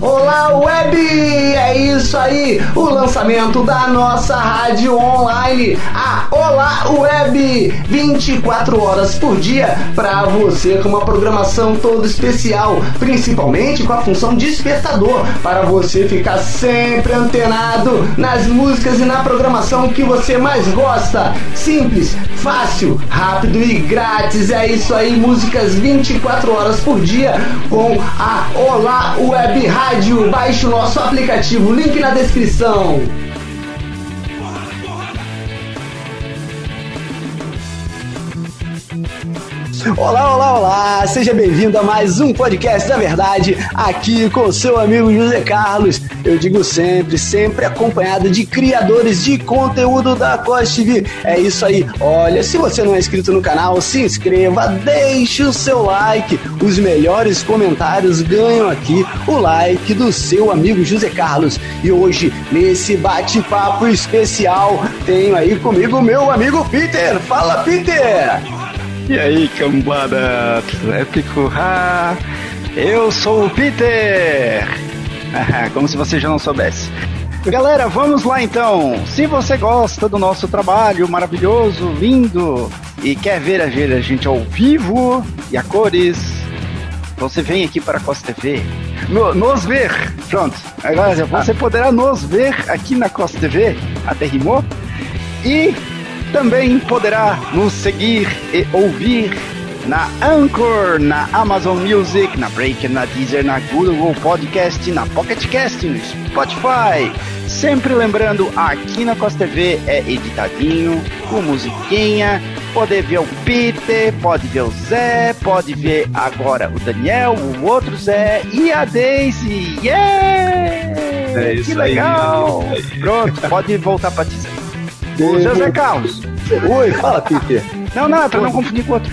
Olá, web! É isso aí, o lançamento da nossa rádio online, a Olá Web, 24 horas por dia para você com uma programação toda especial, principalmente com a função despertador para você ficar sempre antenado nas músicas e na programação que você mais gosta. Simples, fácil, rápido e grátis. É isso aí, músicas 24 horas por dia com a Olá Web Rádio. Baixe o nosso aplicativo, link na descrição. Olá, olá, olá! Seja bem-vindo a mais um podcast da verdade, aqui com seu amigo José Carlos. Eu digo sempre, sempre acompanhado de criadores de conteúdo da Costa TV. É isso aí. Olha, se você não é inscrito no canal, se inscreva, deixe o seu like. Os melhores comentários ganham aqui o like do seu amigo José Carlos. E hoje, nesse bate-papo especial, tenho aí comigo meu amigo Peter. Fala, Peter! E aí, cambada épico? Ah, eu sou o Peter! Como se você já não soubesse. Galera, vamos lá então. Se você gosta do nosso trabalho maravilhoso, lindo, e quer ver a, ver a gente ao vivo e a cores, você vem aqui para a Costa TV. No, nos ver. Pronto. Agora você poderá nos ver aqui na Costa TV. Até rimou. E também poderá nos seguir e ouvir na Anchor, na Amazon Music, na Breaker, na Deezer, na Google Podcast, na Pocket Cast, no Spotify. Sempre lembrando, aqui na Costa TV é editadinho, com musiquinha. Pode ver o Peter, pode ver o Zé, pode ver agora o Daniel, o outro Zé e a Daisy. Yeah! É que legal! Aí, Pronto, pode voltar para Deezer. O José Carlos. Oi, fala, Peter. Não, não, é pra não confundir com outro.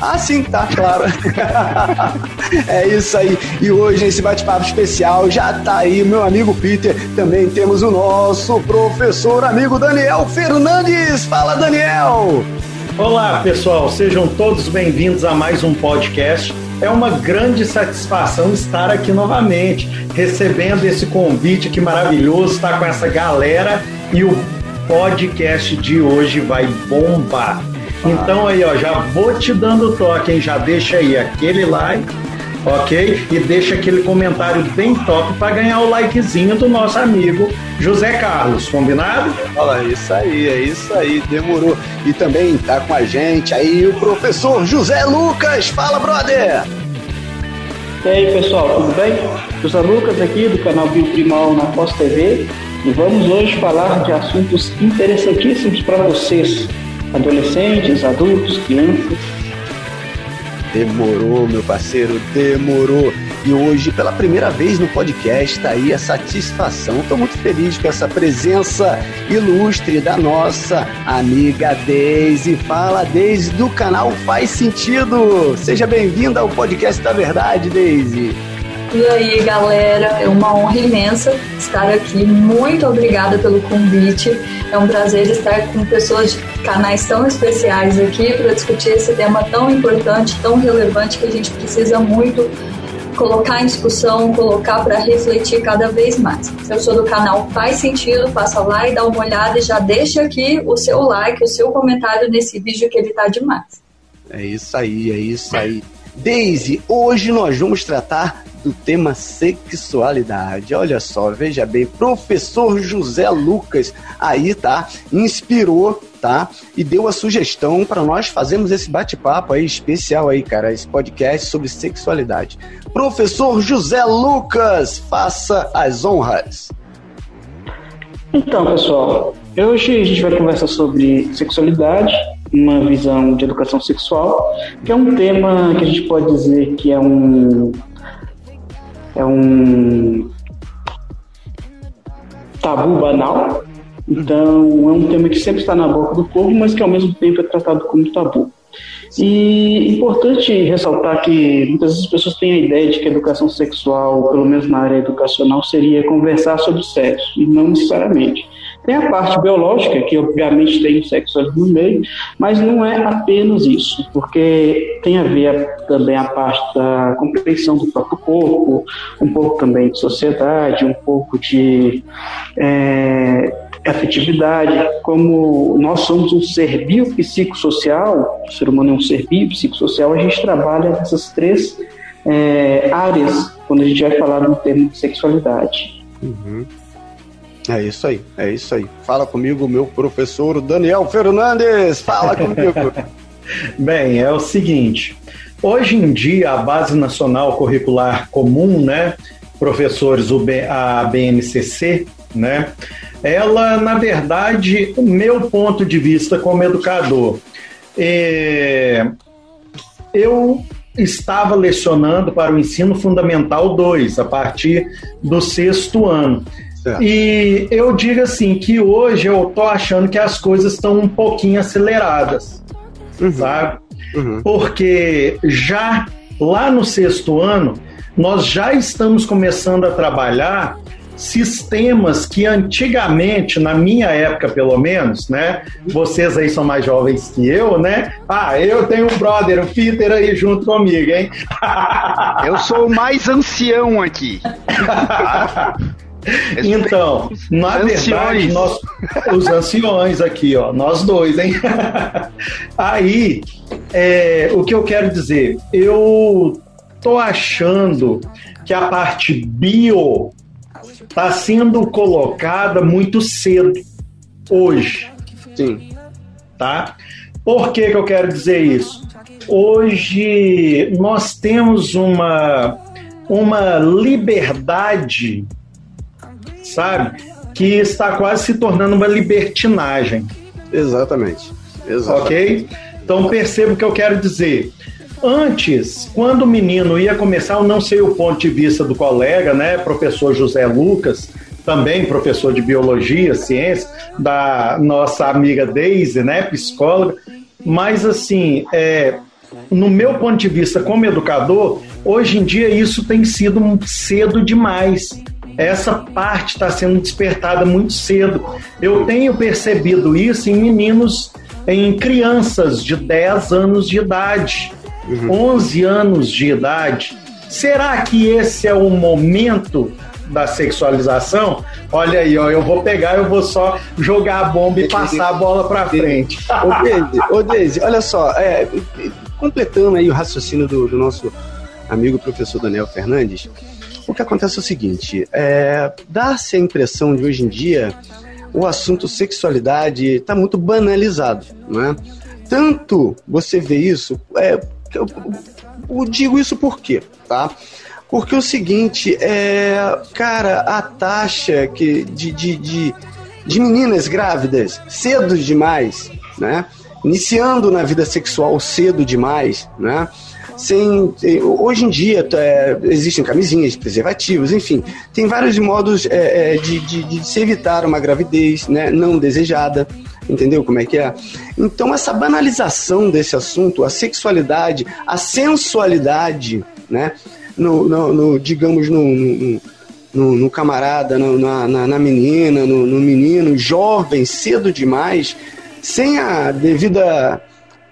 Ah, sim, tá, claro. é isso aí. E hoje, nesse bate-papo especial, já tá aí meu amigo Peter. Também temos o nosso professor amigo Daniel Fernandes. Fala, Daniel! Olá, pessoal. Sejam todos bem-vindos a mais um podcast. É uma grande satisfação estar aqui novamente, recebendo esse convite que maravilhoso, estar com essa galera e o podcast de hoje vai bombar. Então aí, ó, já vou te dando toque, hein? Já deixa aí aquele like, ok? E deixa aquele comentário bem top para ganhar o likezinho do nosso amigo José Carlos, combinado? Olha, isso aí, é isso aí, demorou. E também tá com a gente aí o professor José Lucas. Fala, brother! E aí, pessoal, tudo bem? José Lucas aqui do canal Bioprimal na Pós TV e vamos hoje falar de assuntos interessantíssimos para vocês, adolescentes, adultos, crianças. Demorou, meu parceiro, demorou. E hoje, pela primeira vez no podcast, está aí a satisfação. Estou muito feliz com essa presença ilustre da nossa amiga Deise. Fala, Deise, do canal Faz Sentido. Seja bem-vinda ao podcast da Verdade, Deise. E aí, galera, é uma honra imensa estar aqui. Muito obrigada pelo convite. É um prazer estar com pessoas de canais tão especiais aqui para discutir esse tema tão importante, tão relevante que a gente precisa muito colocar em discussão, colocar para refletir cada vez mais. Se eu sou do canal Faz Sentido, passa lá e dá uma olhada e já deixa aqui o seu like, o seu comentário nesse vídeo que ele tá demais. É isso aí, é isso aí. Daisy, hoje nós vamos tratar do tema sexualidade. Olha só, veja bem, professor José Lucas aí, tá? Inspirou, tá? E deu a sugestão para nós fazermos esse bate-papo aí especial aí, cara, esse podcast sobre sexualidade. Professor José Lucas, faça as honras. Então, pessoal, hoje a gente vai conversar sobre sexualidade, uma visão de educação sexual, que é um tema que a gente pode dizer que é um é um tabu banal. Então, é um tema que sempre está na boca do povo, mas que ao mesmo tempo é tratado como tabu. E importante ressaltar que muitas vezes as pessoas têm a ideia de que a educação sexual, pelo menos na área educacional, seria conversar sobre sexo, e não necessariamente. Tem a parte biológica, que obviamente tem o sexo ali no meio, mas não é apenas isso, porque tem a ver também a parte da compreensão do próprio corpo, um pouco também de sociedade, um pouco de é, afetividade, como nós somos um ser biopsicossocial, o ser humano é um ser biopsicossocial, a gente trabalha nessas três é, áreas quando a gente vai falar no termo de sexualidade. Uhum. É isso aí, é isso aí. Fala comigo, meu professor Daniel Fernandes. Fala comigo. Bem, é o seguinte. Hoje em dia, a Base Nacional Curricular Comum, né, professores, a BNCC, né, ela, na verdade, o meu ponto de vista como educador, é, eu estava lecionando para o ensino fundamental 2, a partir do sexto ano. E eu digo assim que hoje eu tô achando que as coisas estão um pouquinho aceleradas, uhum. sabe? Uhum. Porque já lá no sexto ano nós já estamos começando a trabalhar sistemas que antigamente, na minha época pelo menos, né? Vocês aí são mais jovens que eu, né? Ah, eu tenho um brother, o Peter aí junto comigo, hein? Eu sou o mais ancião aqui. Então, na anciões. verdade, nós, os anciões aqui, ó, nós dois, hein? Aí, é, o que eu quero dizer, eu tô achando que a parte bio está sendo colocada muito cedo hoje. Sim. Tá? Por que, que eu quero dizer isso? Hoje nós temos uma, uma liberdade sabe? Que está quase se tornando uma libertinagem. Exatamente. Exatamente. Ok? Então perceba o que eu quero dizer. Antes, quando o menino ia começar, eu não sei o ponto de vista do colega, né, professor José Lucas, também professor de biologia, ciência, da nossa amiga Daisy, né, psicóloga, mas assim, é, no meu ponto de vista como educador, hoje em dia isso tem sido cedo demais essa parte está sendo despertada muito cedo. Eu tenho percebido isso em meninos, em crianças de 10 anos de idade, uhum. 11 anos de idade. Será que esse é o momento da sexualização? Olha aí, ó, eu vou pegar, eu vou só jogar a bomba e passar a bola para frente. Ô, Deise, ô Deise, olha só, é, completando aí o raciocínio do, do nosso amigo professor Daniel Fernandes, o que acontece é o seguinte: é, dá-se a impressão de hoje em dia o assunto sexualidade está muito banalizado, não é? Tanto você vê isso, é, eu, eu digo isso por quê, tá? Porque o seguinte, é, cara, a taxa que de, de, de, de meninas grávidas cedo demais, né? Iniciando na vida sexual cedo demais, né? Sem. Hoje em dia é, existem camisinhas, preservativos, enfim, tem vários modos é, é, de, de, de, se evitar uma gravidez né, não desejada. Entendeu como é que é? Então, essa banalização desse assunto, a sexualidade, a sensualidade, né? No, no, no digamos, no, no, no, camarada, no, na, na, menina, no, no menino, jovem, cedo demais, sem a devida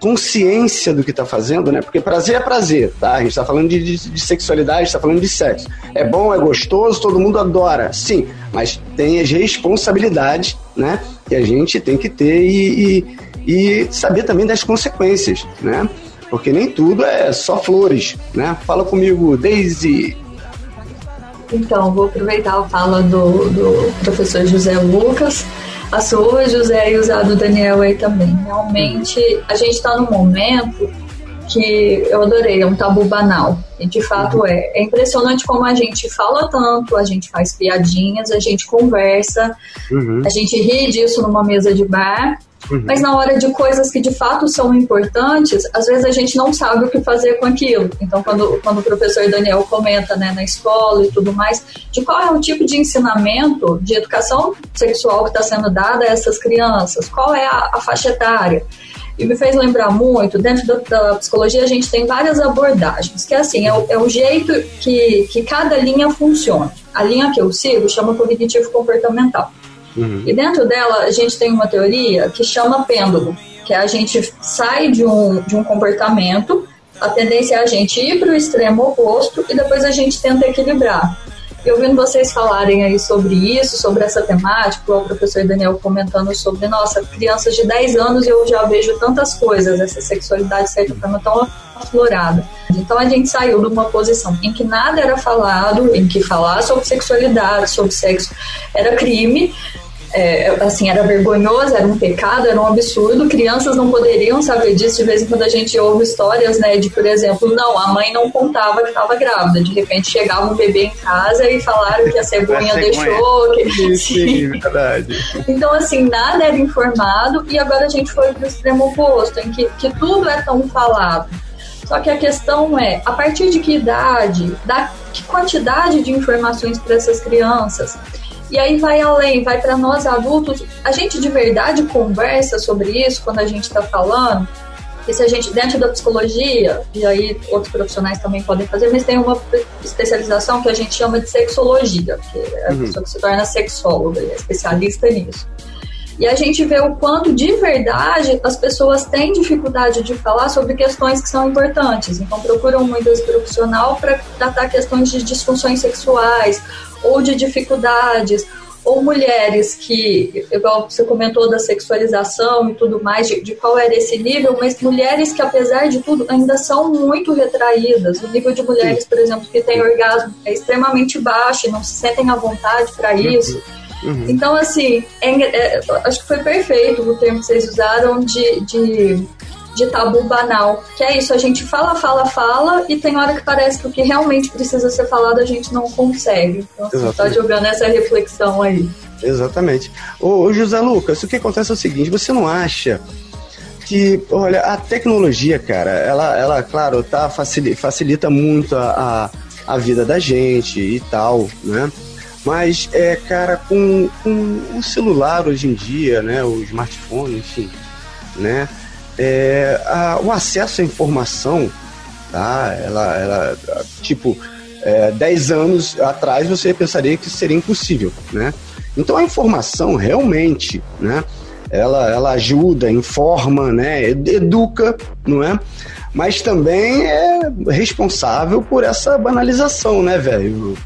consciência do que está fazendo, né? Porque prazer é prazer, tá? A gente está falando de, de, de sexualidade, está falando de sexo. É bom, é gostoso, todo mundo adora, sim, mas tem as responsabilidades, né? Que a gente tem que ter e, e, e saber também das consequências, né? Porque nem tudo é só flores, né? Fala comigo, Daisy. Então, vou aproveitar a fala do, do professor José Lucas a sua, José, e usar do Daniel aí também. Realmente, a gente está num momento que eu adorei, é um tabu banal. E de fato é. É impressionante como a gente fala tanto, a gente faz piadinhas, a gente conversa, uhum. a gente ri disso numa mesa de bar, Uhum. Mas na hora de coisas que de fato são importantes, às vezes a gente não sabe o que fazer com aquilo. Então, quando, quando o professor Daniel comenta né, na escola e tudo mais, de qual é o tipo de ensinamento de educação sexual que está sendo dada a essas crianças, qual é a, a faixa etária. E me fez lembrar muito, dentro da, da, psicologia a gente tem várias abordagens, que é assim, é o, é o jeito que, que cada linha funciona. A linha que eu sigo chama cognitivo comportamental. Uhum. E dentro dela, a gente tem uma teoria que chama pêndulo, que é a gente sai de um, de um comportamento, a tendência é a gente ir para o extremo oposto e depois a gente tenta equilibrar. E ouvindo vocês falarem aí sobre isso, sobre essa temática, o professor Daniel comentando sobre, nossa, crianças de 10 anos eu já vejo tantas coisas, essa sexualidade, de certa forma, tão aflorada. Então a gente saiu de uma posição em que nada era falado, em que falar sobre sexualidade, sobre sexo era crime, é, assim, era vergonhoso, era um pecado, era um absurdo. Crianças não poderiam saber disso. De vez em quando a gente ouve histórias, né, de, por exemplo, não, a mãe não contava que estava grávida. De repente chegava um bebê em casa e falaram que a cegonha, deixou. Que... Sim, verdade. Então, assim, nada era informado e agora a gente foi para o extremo oposto, em que, que tudo é tão falado. Só que a questão é, a partir de que idade, da que quantidade de informações para essas crianças? E aí vai além, vai para nós adultos. A gente de verdade conversa sobre isso quando a gente está falando. E se a gente, dentro da psicologia, e aí outros profissionais também podem fazer, mas tem uma especialização que a gente chama de sexologia, que é a uhum. pessoa que se torna sexóloga, é especialista nisso. E a gente vê o quanto de verdade as pessoas têm dificuldade de falar sobre questões que são importantes. Então procuram muito esse profissional para tratar questões de disfunções sexuais ou de dificuldades, ou mulheres que, igual você comentou da sexualização e tudo mais, de, de, qual era esse nível, mas mulheres que, apesar de tudo, ainda são muito retraídas. O nível de mulheres, por exemplo, que têm orgasmo é extremamente baixo e não se sentem à vontade para isso. Uhum. Então, assim, é, é, acho que foi perfeito o termo que vocês usaram de, de de tabu banal. Que é isso, a gente fala, fala, fala, e tem hora que parece que o que realmente precisa ser falado a gente não consegue. Então você tá jogando essa reflexão aí. Exatamente. Ô, José Lucas, o que acontece é o seguinte, você não acha que, olha, a tecnologia, cara, ela, ela claro, tá, facilita, facilita muito a, a, a vida da gente e tal, né? Mas, é, cara, com, com o celular hoje em dia, né, o smartphone, enfim, né, é, a, o acesso à informação, tá? Ela, ela tipo, é, 10 anos atrás você pensaria que seria impossível, né? Então a informação realmente, né? Ela, ela ajuda, informa, né? Educa, não é? Mas também é responsável por essa banalização, né, velho?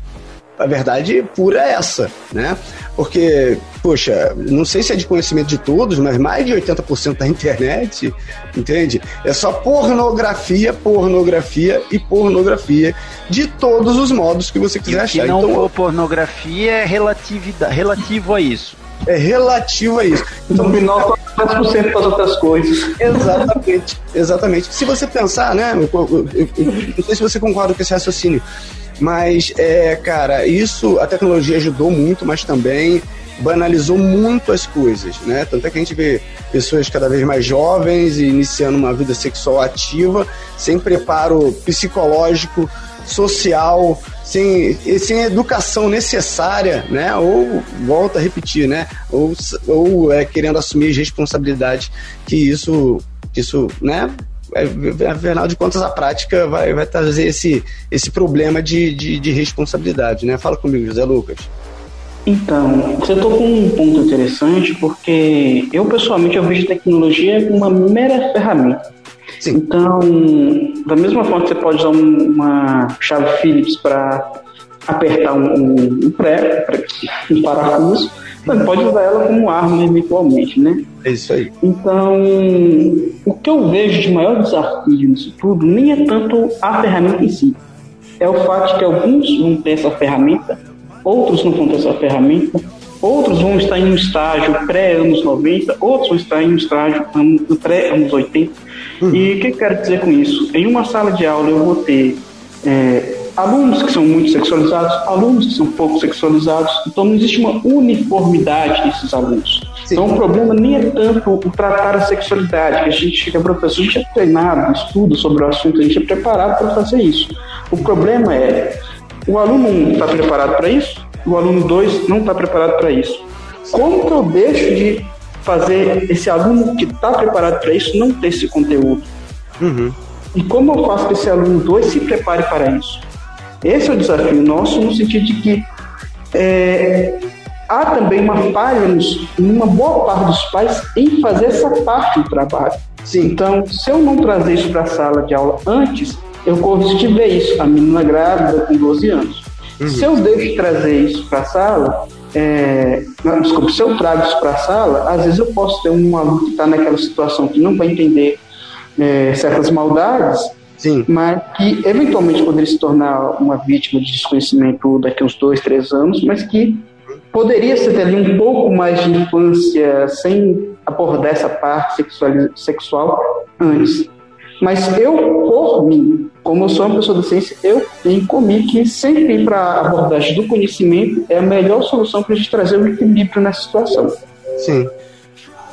A verdade pura é essa, né? Porque, poxa, não sei se é de conhecimento de todos, mas mais de 80% da internet, entende? É só pornografia, pornografia e pornografia de todos os modos que você quiser e achar. Se não então, for pornografia, é relativo a isso. É relativo a isso. Então, no final, 4% para as outras coisas. Exatamente, exatamente. Se você pensar, né? Eu, eu, eu, não sei se você concorda com esse raciocínio. Mas, é, cara, isso a tecnologia ajudou muito, mas também banalizou muito as coisas, né? Tanto é que a gente vê pessoas cada vez mais jovens e iniciando uma vida sexual ativa, sem preparo psicológico, social, sem, sem educação necessária, né? Ou, volta a repetir, né? Ou, ou é, querendo assumir as responsabilidades que isso, isso né? Afinal de contas, a prática vai, vai trazer esse, esse problema de, de, de responsabilidade, né? Fala comigo, José Lucas. Então, você tocou um ponto interessante, porque eu pessoalmente eu vejo tecnologia como uma mera ferramenta. Sim. Então, da mesma forma que você pode usar uma chave Phillips para apertar um, um, pré, um parafuso, você pode usar ela como arma eventualmente, né? É isso aí. Então, o que eu vejo de maior desafio nisso tudo nem é tanto a ferramenta em si. É o fato de que alguns vão ter essa ferramenta, outros não vão ter essa ferramenta, outros vão estar em um estágio pré-anos 90, outros vão estar em um estágio pré-anos 80. Uhum. E o que eu quero dizer com isso? Em uma sala de aula eu vou ter é, alunos que são muito sexualizados, alunos que são pouco sexualizados, então não existe uma uniformidade desses alunos. Sim. Então o problema nem é tanto o tratar a sexualidade, que a gente, é professor, a gente é treinado, estuda sobre o assunto, a gente é preparado para fazer isso. O problema é, o aluno 1 está preparado para isso, o aluno 2 não está preparado para isso. Como que eu deixo de fazer esse aluno que está preparado para isso não ter esse conteúdo? Uhum. E como eu faço que esse aluno 2 se prepare para isso? Esse é o desafio nosso, no sentido de que é, há também uma falha nos, numa boa parte dos pais em fazer essa parte do trabalho. Sim. Então, se eu não trazer isso para a sala de aula antes, eu corro de ver isso, a menina grávida com 12 anos. Uhum. Se eu deixo trazer isso para a sala, é, não, desculpa, se eu trago isso para a sala, às vezes eu posso ter um aluno que está naquela situação que não vai entender é, certas maldades, Sim. mas que eventualmente poderia se tornar uma vítima de desconhecimento daqui a uns dois, três anos, mas que poderia ser ali um pouco mais de infância sem abordar essa parte sexual antes. Mas eu, por mim, como eu sou uma pessoa da ciência, eu tenho comigo que sempre ir para a abordagem do conhecimento é a melhor solução para a gente trazer um equilíbrio nessa situação. Sim.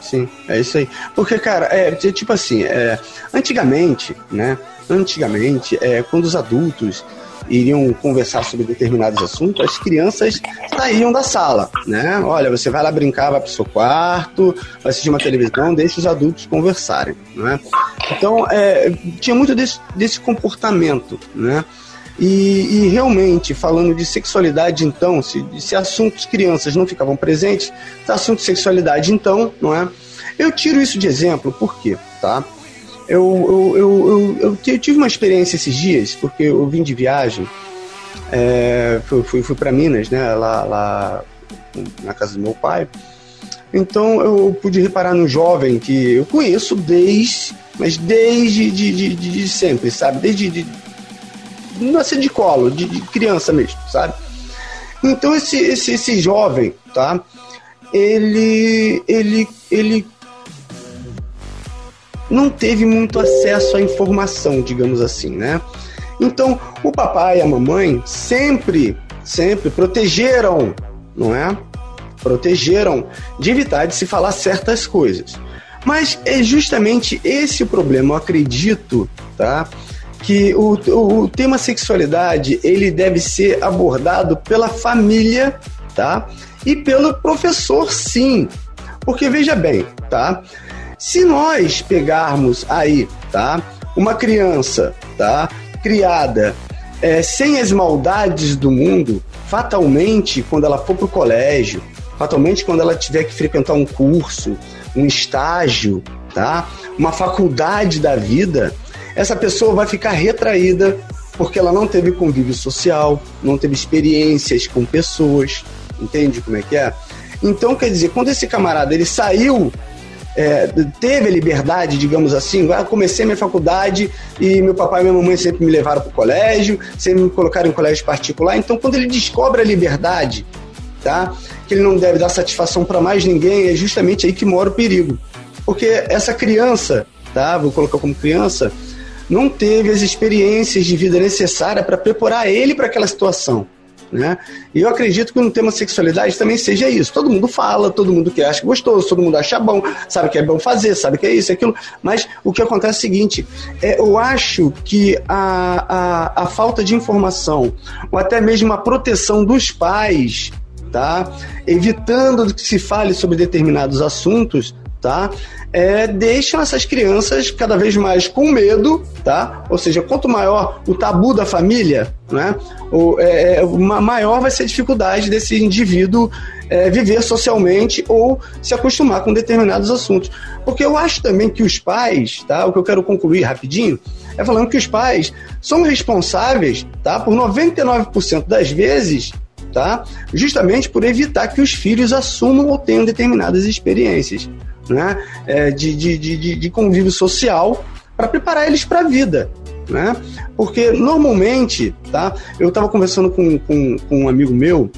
Sim, é isso aí. Porque, cara, é tipo assim, é, antigamente, né? Antigamente, é, quando os adultos iriam conversar sobre determinados assuntos, as crianças saíam da sala, né? Olha, você vai lá brincar, vai pro seu quarto, vai assistir uma televisão, deixa os adultos conversarem, né? Então, é, tinha muito desse, desse comportamento, né? E, e, realmente, falando de sexualidade, então, se, se assuntos crianças não ficavam presentes, assunto de sexualidade, então, não é? Eu tiro isso de exemplo, por quê? Tá? Eu, eu, eu, eu, tive uma experiência esses dias, porque eu vim de viagem, é, fui, fui, para Minas, né, lá, na casa do meu pai. Então eu pude reparar no jovem que eu conheço desde, mas desde de, de, sempre, sabe? Desde de, nascer de colo, de, de, criança mesmo, sabe? Então esse, esse, esse jovem, tá? Ele, ele, ele não teve muito acesso à informação, digamos assim, né? Então, o papai e a mamãe sempre, sempre protegeram, não é? Protegeram de evitar de se falar certas coisas. Mas é justamente esse o problema, eu acredito, tá? Que o, o, o tema sexualidade, ele deve ser abordado pela família, tá? E pelo professor, sim. Porque veja bem, tá? Se nós pegarmos aí, tá, uma criança, tá, criada é, sem as maldades do mundo, fatalmente, quando ela for para o colégio, fatalmente quando ela tiver que frequentar um curso, um estágio, tá, uma faculdade da vida, essa pessoa vai ficar retraída porque ela não teve convívio social, não teve experiências com pessoas, entende como é que é? Então, quer dizer, quando esse camarada ele saiu é, teve a liberdade, digamos assim, comecei minha faculdade e meu papai e minha mamãe sempre me levaram para o colégio, sempre me colocaram em colégio particular. Então, quando ele descobre a liberdade, tá? Que ele não deve dar satisfação para mais ninguém, é justamente aí que mora o perigo. Porque essa criança, tá? Vou colocar como criança, não teve as experiências de vida necessárias para preparar ele para aquela situação. Né? E eu acredito que no tema sexualidade também seja isso. Todo mundo fala, todo mundo que acha gostoso, todo mundo acha bom, sabe que é bom fazer, sabe que é isso, aquilo. Mas o que acontece é o seguinte: é, eu acho que a, a, a falta de informação, ou até mesmo a proteção dos pais, tá? Evitando que se fale sobre determinados assuntos, tá? É, deixam essas crianças cada vez mais com medo, tá? Ou seja, quanto maior o tabu da família, né? O, é, é maior vai ser a dificuldade desse indivíduo é, viver socialmente ou se acostumar com determinados assuntos. Porque eu acho também que os pais, tá? O que eu quero concluir rapidinho é falando que os pais são responsáveis, tá? Por 99% das vezes tá? Justamente por evitar que os filhos assumam ou tenham determinadas experiências né, é, de, de, de, de convívio social para preparar eles para a vida. Né? Porque normalmente, tá? Eu estava conversando com, com, com um amigo meu,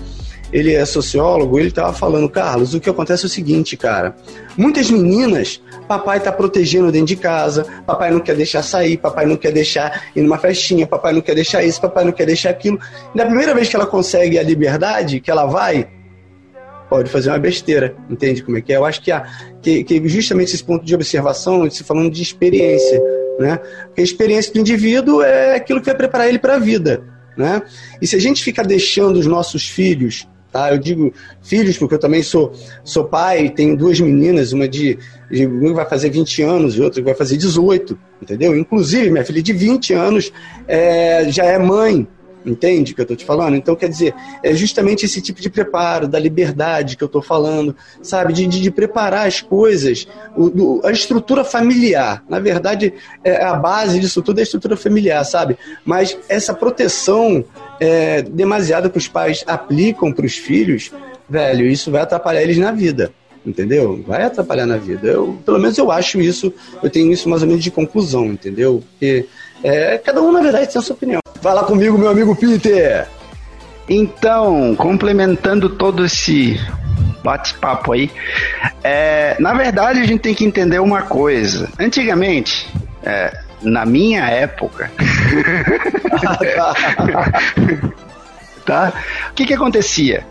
ele é sociólogo, ele estava falando, Carlos, o que acontece é o seguinte, cara. Muitas meninas, papai está protegendo dentro de casa, papai não quer deixar sair, papai não quer deixar ir numa festinha, papai não quer deixar isso, papai não quer deixar aquilo. Na primeira vez que ela consegue a liberdade, que ela vai, pode fazer uma besteira, entende como é que é? Eu acho que, há, que, que justamente esse ponto de observação, se falando de experiência, né? Porque a experiência do indivíduo é aquilo que vai preparar ele para a vida, né? E se a gente ficar deixando os nossos filhos, tá? Eu digo filhos porque eu também sou, sou pai, tenho duas meninas, uma de, de uma vai fazer 20 anos e outra vai fazer 18, entendeu? Inclusive, minha filha de 20 anos é, já é mãe, Entende o que eu estou te falando? Então, quer dizer, é justamente esse tipo de preparo, da liberdade que eu estou falando, sabe? De, de, de, preparar as coisas, o, do, a estrutura familiar. Na verdade, é, a base disso tudo é a estrutura familiar, sabe? Mas essa proteção é, demasiada que os pais aplicam para os filhos, velho, isso vai atrapalhar eles na vida entendeu? Vai atrapalhar na vida. Eu, pelo menos eu acho isso, eu tenho isso mais ou menos de conclusão, entendeu? Porque é, cada um, na verdade, tem a sua opinião. Fala comigo, meu amigo Peter! Então, complementando todo esse bate-papo aí, é, na verdade a gente tem que entender uma coisa. Antigamente, é, na minha época, tá? O que que acontecia?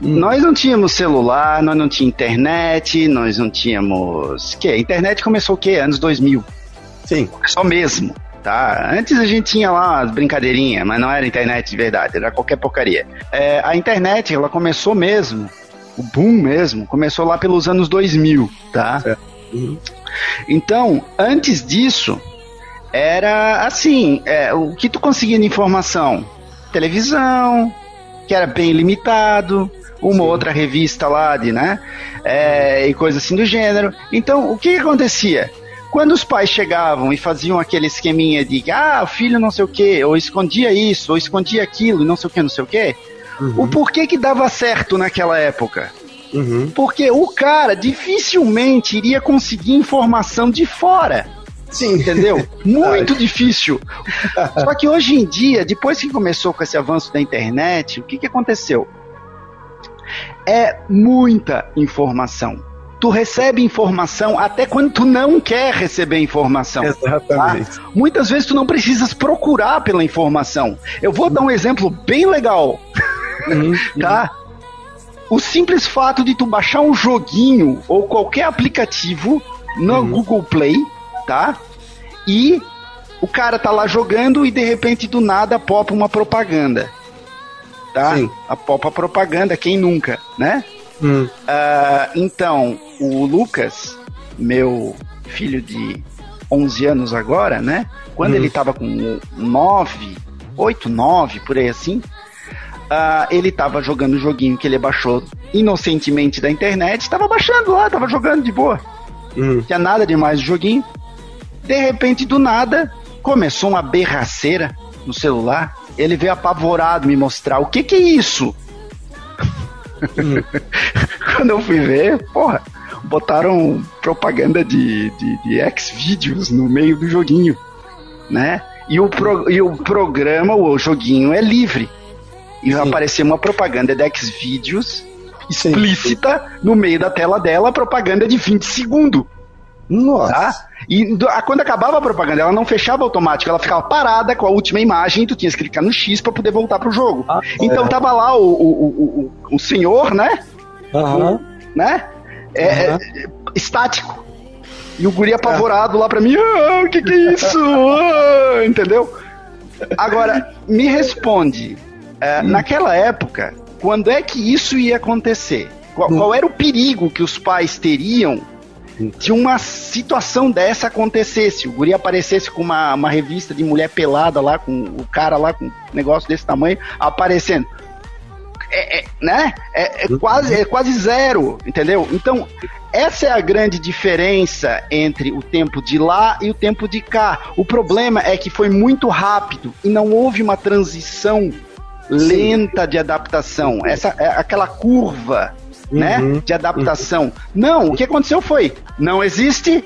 Hum. Nós não tínhamos celular, nós não tínhamos internet, nós não tínhamos. Que? A internet começou o quê? Anos 2000. Sim. Só mesmo. Tá? Antes a gente tinha lá umas brincadeirinhas, mas não era internet de verdade, era qualquer porcaria. É, a internet, ela começou mesmo, o boom mesmo, começou lá pelos anos 2000, tá? Uhum. Então, antes disso, era assim, é, o que tu conseguia de informação? Televisão, que era bem limitado, uma Sim. outra revista lá de, né? É, e coisa assim do gênero. Então, o que, que acontecia? Quando os pais chegavam e faziam aquele esqueminha de ah, filho não sei o que, ou escondia isso, ou escondia aquilo, não sei o que, não sei o que, uhum. o porquê que dava certo naquela época? Uhum. Porque o cara dificilmente iria conseguir informação de fora. Sim. Entendeu? Muito difícil. Só que hoje em dia, depois que começou com esse avanço da internet, o que, que aconteceu? É muita informação tu recebe informação até quando tu não quer receber informação. Exatamente. Tá? Muitas vezes tu não precisas procurar pela informação. Eu vou dar um exemplo bem legal. Uhum, tá? O simples fato de tu baixar um joguinho ou qualquer aplicativo no uhum. Google Play, tá? E o cara tá lá jogando e de repente do nada popa uma propaganda. Tá? Sim. A popa propaganda, quem nunca, né? Hum. Uh, então, o Lucas, meu filho de 11 anos agora, né? Quando hum. ele tava com 9, 8, 9, por aí assim, uh, ele tava jogando o joguinho que ele baixou inocentemente da internet, tava baixando lá, tava jogando de boa. Hum. Tinha nada demais o joguinho. De repente, do nada, começou uma berraceira no celular. Ele veio apavorado me mostrar o que que é isso. Quando eu fui ver, porra, botaram propaganda de, de, de X-Videos no meio do joguinho, né? E o, pro, e o programa, o joguinho é livre. E vai aparecer uma propaganda de X-Videos explícita no meio da tela dela, propaganda de 20 segundos. Nossa. Tá? E quando acabava a propaganda, ela não fechava automático, ela ficava parada com a última imagem e tu tinha que clicar no X para poder voltar pro jogo. Ah, então é. tava lá o, o, o, o, senhor, né? Uhum. né? É, uhum. estático. E o guri apavorado é. lá pra mim, ah, o que que é isso? Ah, entendeu? Agora, me responde, é, hum. naquela época, quando é que isso ia acontecer? Qual, hum. qual era o perigo que os pais teriam se uma situação dessa acontecesse, o guri aparecesse com uma, uma revista de mulher pelada lá, com o cara lá com um negócio desse tamanho aparecendo. É, é, né? É, é, quase, é quase zero, entendeu? Então, essa é a grande diferença entre o tempo de lá e o tempo de cá. O problema é que foi muito rápido e não houve uma transição lenta de adaptação. Essa é aquela curva né? Uhum. De adaptação. Uhum. Não, o que aconteceu foi, não existe,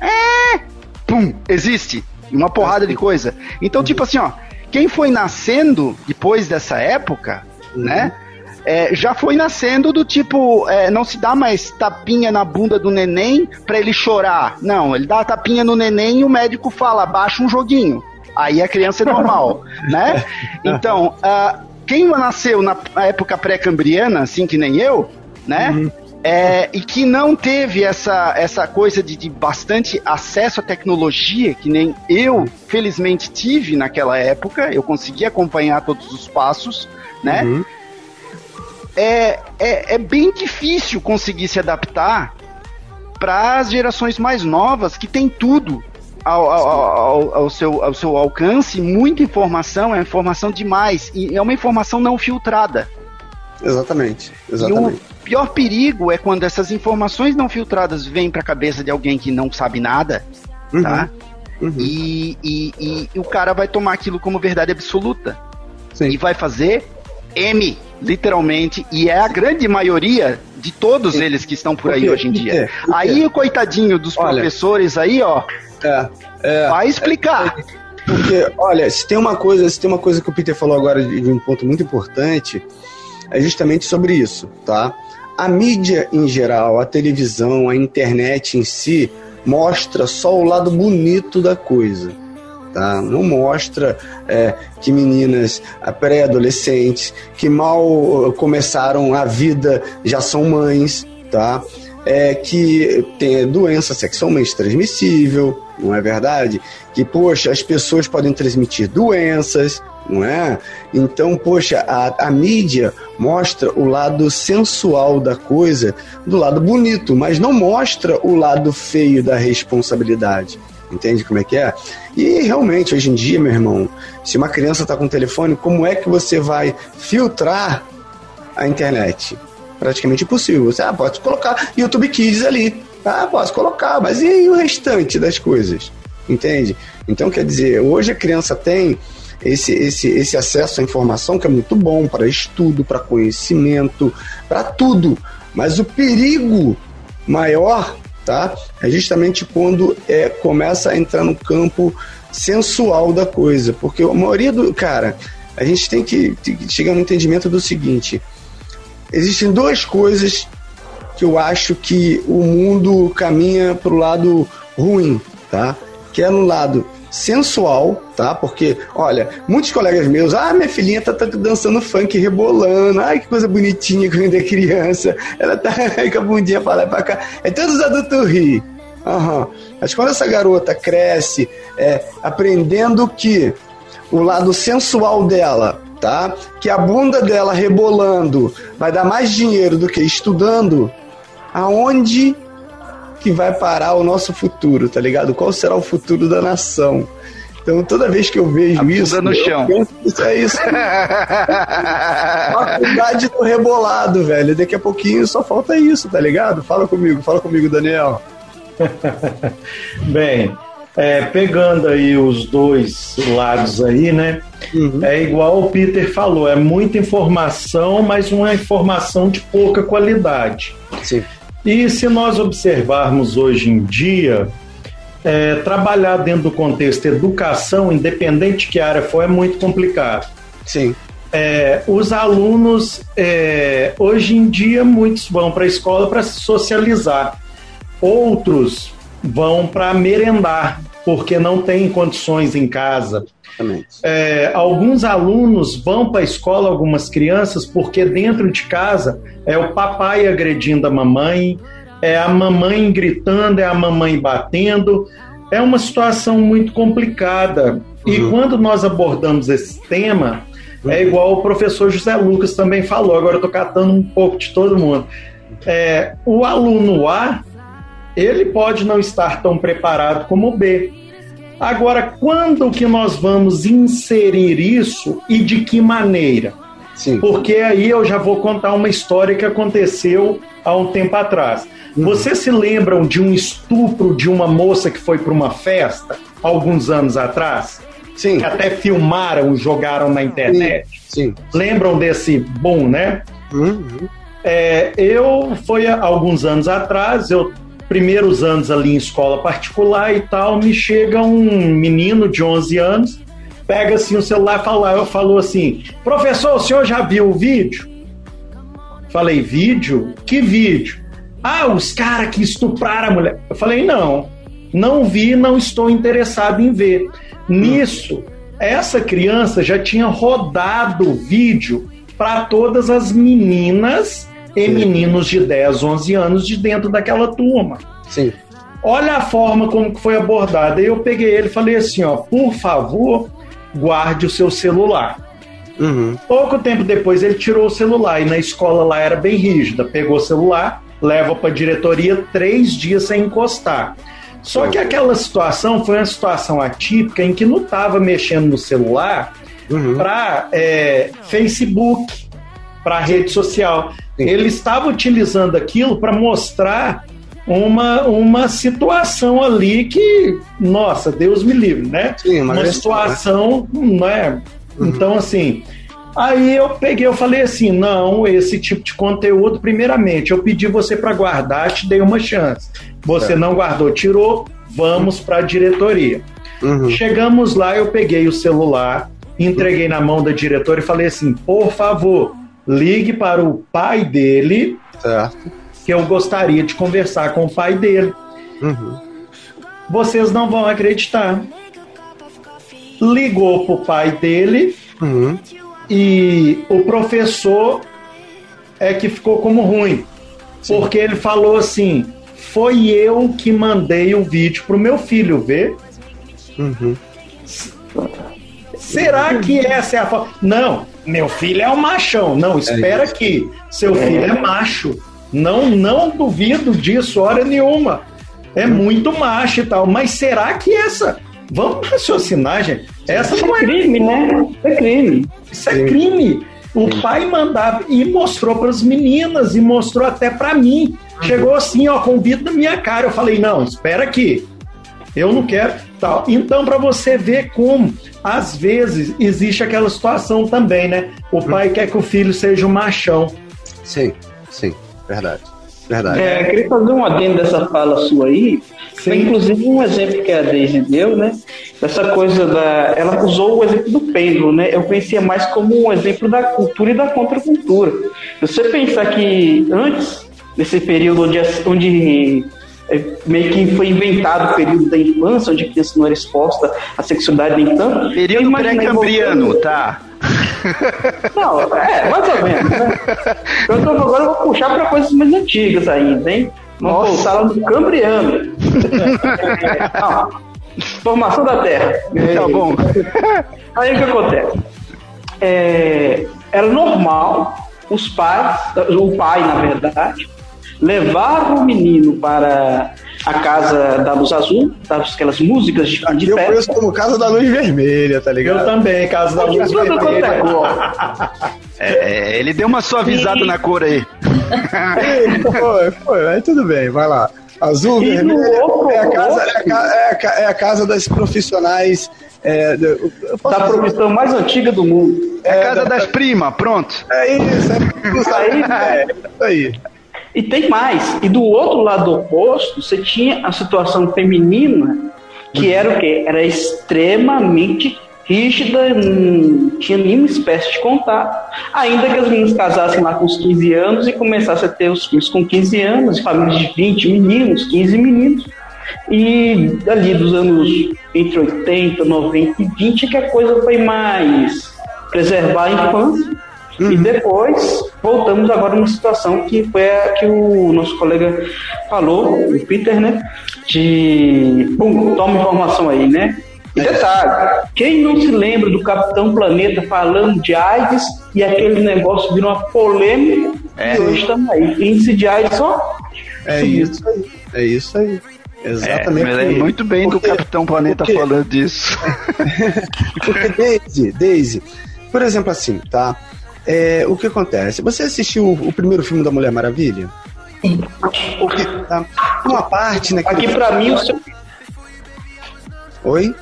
é, pum, existe. Uma porrada de coisa. Então, tipo assim, ó, quem foi nascendo depois dessa época, uhum. né? É, já foi nascendo do tipo, é, não se dá mais tapinha na bunda do neném pra ele chorar. Não, ele dá a tapinha no neném e o médico fala, baixa um joguinho. Aí a criança é normal, né? Então, uh, quem nasceu na época pré-cambriana, assim que nem eu, né? Uhum. É, e que não teve essa, essa coisa de, de, bastante acesso à tecnologia, que nem eu, felizmente, tive naquela época, eu consegui acompanhar todos os passos, né? Uhum. É, é, é bem difícil conseguir se adaptar para as gerações mais novas, que tem tudo, ao, ao, ao, ao, seu, ao seu alcance muita informação, é informação demais. E é uma informação não filtrada. Exatamente, exatamente. E o pior perigo é quando essas informações não filtradas vêm para a cabeça de alguém que não sabe nada, uhum. tá? Uhum. E, e, e, o cara vai tomar aquilo como verdade absoluta. Sim. E vai fazer M, literalmente, e é a grande maioria de todos Sim. eles que estão por aí hoje em dia. Por aí o coitadinho dos Olha, professores aí, ó, é, é, vai explicar. É, porque, olha, se tem uma coisa, se tem uma coisa que o Peter falou agora de, de um ponto muito importante, é justamente sobre isso, tá? A mídia em geral, a televisão, a internet em si, mostra só o lado bonito da coisa. Tá? Não mostra é, que meninas pré-adolescentes que mal começaram a vida já são mães, tá? É, que tem doença sexualmente transmissível, não é verdade? Que, poxa, as pessoas podem transmitir doenças, não é? Então, poxa, a, a mídia mostra o lado sensual da coisa do lado bonito, mas não mostra o lado feio da responsabilidade. Entende como é que é? E realmente, hoje em dia, meu irmão, se uma criança está com um telefone, como é que você vai filtrar a internet? Praticamente impossível. Você ah, pode colocar YouTube Kids ali. Ah, posso colocar, mas e o restante das coisas? Entende? Então, quer dizer, hoje a criança tem esse, esse, esse acesso à informação que é muito bom para estudo, para conhecimento, para tudo. Mas o perigo maior tá? é justamente quando é, começa a entrar no campo sensual da coisa. Porque a maioria do. Cara, a gente tem que, chegar no entendimento do seguinte: existem duas coisas que eu acho que o mundo caminha para o lado ruim, tá? Que é no lado sensual, tá? Porque, olha, muitos colegas meus, ah, minha filhinha tá, tá dançando funk, rebolando, ai, que coisa bonitinha quando é criança, ela tá com a bundinha pra lá e pra cá. É todos os adultos rir. Uhum. Mas quando essa garota cresce, é, aprendendo que o lado sensual dela, tá? Que a bunda dela rebolando vai dar mais dinheiro do que estudando, aonde que vai parar o nosso futuro, tá ligado? Qual será o futuro da nação? Então, toda vez que eu vejo a isso. no chão. Penso, é isso. Faculdade do rebolado, velho. Daqui a pouquinho só falta isso, tá ligado? Fala comigo, fala comigo, Daniel. Bem, é, pegando aí os dois lados aí, né? Uhum. É igual o Peter falou, é muita informação, mas uma informação de pouca qualidade. Sim. E se nós observarmos hoje em dia, é, trabalhar dentro do contexto educação, independente que área for, é muito complicado. Sim. É, os alunos, é, hoje em dia, muitos vão para a escola para se socializar, outros vão para merendar, porque não têm condições em casa. É, alguns alunos vão para a escola, algumas crianças, porque dentro de casa é o papai agredindo a mamãe, é a mamãe gritando, é a mamãe batendo. É uma situação muito complicada. Uhum. E quando nós abordamos esse tema, é uhum. é igual o professor José Lucas também falou, agora eu estou catando um pouco de todo mundo. É, o aluno A, ele pode não estar tão preparado como o B. Agora, quando que nós vamos inserir isso e de que maneira? Sim. Porque aí eu já vou contar uma história que aconteceu há um tempo atrás. Uhum. Vocês se lembram de um estupro de uma moça que foi para uma festa alguns anos atrás? Sim. Que até filmaram, jogaram na internet. Sim. Sim. Lembram desse boom, né? Uhum. É, eu foi alguns anos atrás, eu primeiros anos ali em escola particular e tal, me chega um menino de 11 anos, pega assim o celular e fala, eu falou assim: "Professor, o senhor já viu o vídeo?" Falei: "Vídeo? Que vídeo?" "Ah, os caras que estupraram a mulher." Eu falei: "Não, não vi, não estou interessado em ver." Nisso, essa criança já tinha rodado vídeo para todas as meninas e meninos de 10, 11 anos de dentro daquela turma. Sim. Olha a forma como foi abordada. Eu peguei ele e falei assim, ó, por favor, guarde o seu celular. Uhum. Pouco tempo depois ele tirou o celular e na escola lá era bem rígida. Pegou o celular, leva para a diretoria três dias sem encostar. Só que aquela situação foi uma situação atípica em que não estava mexendo no celular uhum. para é, Facebook, para rede social. Sim. Ele estava utilizando aquilo para mostrar uma, uma situação ali que, nossa, Deus me livre, né? Sim, uma, uma né? situação, né? Uhum. Então, assim, Aí eu peguei, eu falei assim: não, esse tipo de conteúdo, primeiramente, eu pedi você para guardar, te dei uma chance. Você é. não guardou, tirou, vamos para a diretoria. Uhum. Chegamos lá, eu peguei o celular, entreguei na mão da diretora e falei assim: por favor, ligue para o pai dele, certo. que eu gostaria de conversar com o pai dele. Uhum. Vocês não vão acreditar. Ligou para o pai dele. Uhum e o professor é que ficou como ruim, Sim. porque ele falou assim: foi eu que mandei o vídeo pro meu filho ver. Uhum. Será que essa é a forma? Não, meu filho é um machão. Não, é espera é que seu filho é macho. Não, não duvido disso, hora nenhuma. É muito macho e tal. Mas será que essa Vamos raciocinar, gente. Essa Isso não é, é crime, né? Isso é crime. Isso é crime. O Sim. pai mandava e mostrou para as meninas e mostrou até para mim. Uhum. Chegou assim, ó, convite na minha cara. Eu falei: "Não, espera aqui. Eu não quero tal". Então para você ver como às vezes existe aquela situação também, né? O uhum. pai quer que o filho seja um machão. Sim, sim, verdade. Verdade. É, queria fazer um adendo dessa fala sua aí. Foi inclusive um exemplo que a Daisy deu, né? Dessa coisa da. Ela usou o exemplo do pêndulo, né? Eu conhecia mais como um exemplo da cultura e da contracultura. Você pensar que antes desse período onde, onde meio que foi inventado o período da infância, onde a criança não era exposta à sexualidade nem tanto. Período pré-cambriano, tá? Não, é, mais ou menos, né? Eu tô, agora eu vou puxar para coisas mais antigas ainda, hein? Vamos voltar lá no Cambriano. formação da Terra. Tá bom. Aí o que acontece? É, era normal os pais, o pai, na verdade, levar o menino para a Casa da Luz Azul, aquelas músicas de, de Eu conheço como Casa da Luz Vermelha, tá ligado? Eu também, Casa da Luz Vermelha. É, é, ele deu uma suavizada Sim. na cor aí. foi, foi, aí tudo bem, vai lá. Azul, e vermelho, é a, casa, é, a, é, a, é a casa das profissionais é, da profissão mais antiga do mundo. É a casa das primas, pronto. É isso, é isso aí. É, isso aí. E tem mais. E do outro lado oposto, você tinha a situação feminina, que era o quê? Era extremamente rígida, não tinha nenhuma espécie de contato. Ainda que as meninas casassem lá com os 15 anos e começassem a ter os filhos com 15 anos, famílias de 20 meninos, 15 meninos. E dali dos anos entre 80, 90 e 20 que a coisa foi mais preservar a infância Uhum. E depois voltamos agora numa situação que foi a que o nosso colega falou, o Peter, né? De. Pum, toma informação aí, né? E detalhe, quem não se lembra do Capitão Planeta falando de AIDS e aquele negócio virou uma polêmica é. e hoje estamos aí. Índice de AIDS, ó. É isso aí. É isso aí. Exatamente. É, me lembro muito bem porque, do Capitão Planeta porque, falando disso. porque, Daisy, Daisy, por exemplo, assim, tá? É, o que acontece? Você assistiu o, primeiro filme da Mulher Maravilha? Sim. Porque, tá, uma parte né? Aqui para mim o seu... Oi?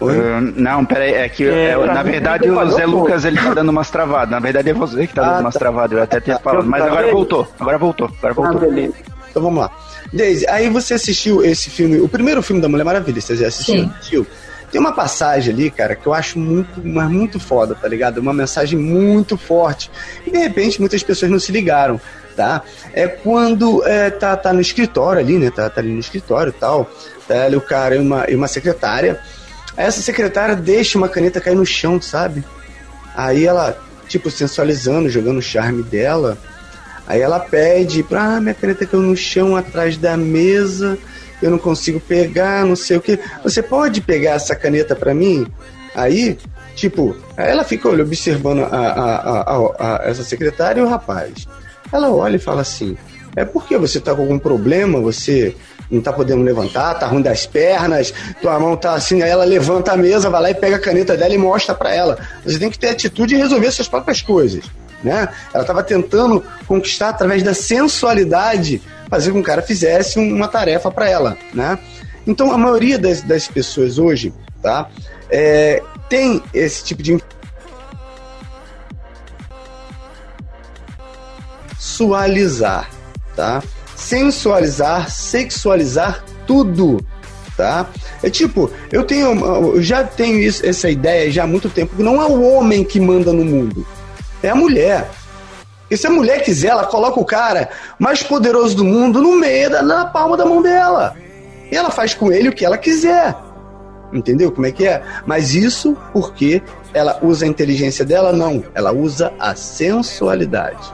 Oi? Uh, não, peraí, é que é, é, na verdade o Zé Lucas ele tá dando umas travadas. Na verdade é você que tá dando ah, umas tá. travadas. Eu até tinha falado, mas agora voltou. Agora voltou. Agora voltou. Ah, beleza. Então vamos lá. Daisy, aí você assistiu esse filme, o primeiro filme da Mulher Maravilha, você já assistiu? Sim. Tem uma passagem ali, cara, que eu acho muito, mas muito foda, tá ligado? Uma mensagem muito forte. E de repente muitas pessoas não se ligaram, tá? É quando é, tá, tá no escritório ali, né? Tá, tá ali no escritório e tal. Tá ali o cara e uma, e uma secretária. Essa secretária deixa uma caneta cair no chão, sabe? Aí ela, tipo, sensualizando, jogando o charme dela. Aí ela pede pra ah, minha caneta caiu no chão atrás da mesa eu não consigo pegar, não sei o que. Você pode pegar essa caneta para mim? Aí, tipo, ela fica olha, observando a, a, a, essa secretária e o rapaz. Ela olha e fala assim: é porque você tá com algum problema? Você não tá podendo levantar, tá ruim das pernas, tua mão tá assim, aí ela levanta a mesa, vai lá e pega a caneta dela e mostra para ela. Você tem que ter atitude e resolver suas próprias coisas. Né? Ela estava tentando conquistar através da sensualidade, fazer com que o cara fizesse uma tarefa para ela, né? Então a maioria das, das pessoas hoje, tá, é, tem esse tipo de sensualizar, tá? Sensualizar, sexualizar tudo, tá? É tipo, eu tenho, eu já tenho isso, essa ideia já há muito tempo que não é o homem que manda no mundo, é a mulher. E se a mulher quiser, ela coloca o cara mais poderoso do mundo no meio da na palma da mão dela. E ela faz com ele o que ela quiser. Entendeu como é que é? Mas isso porque ela usa a inteligência dela? Não. Ela usa a sensualidade.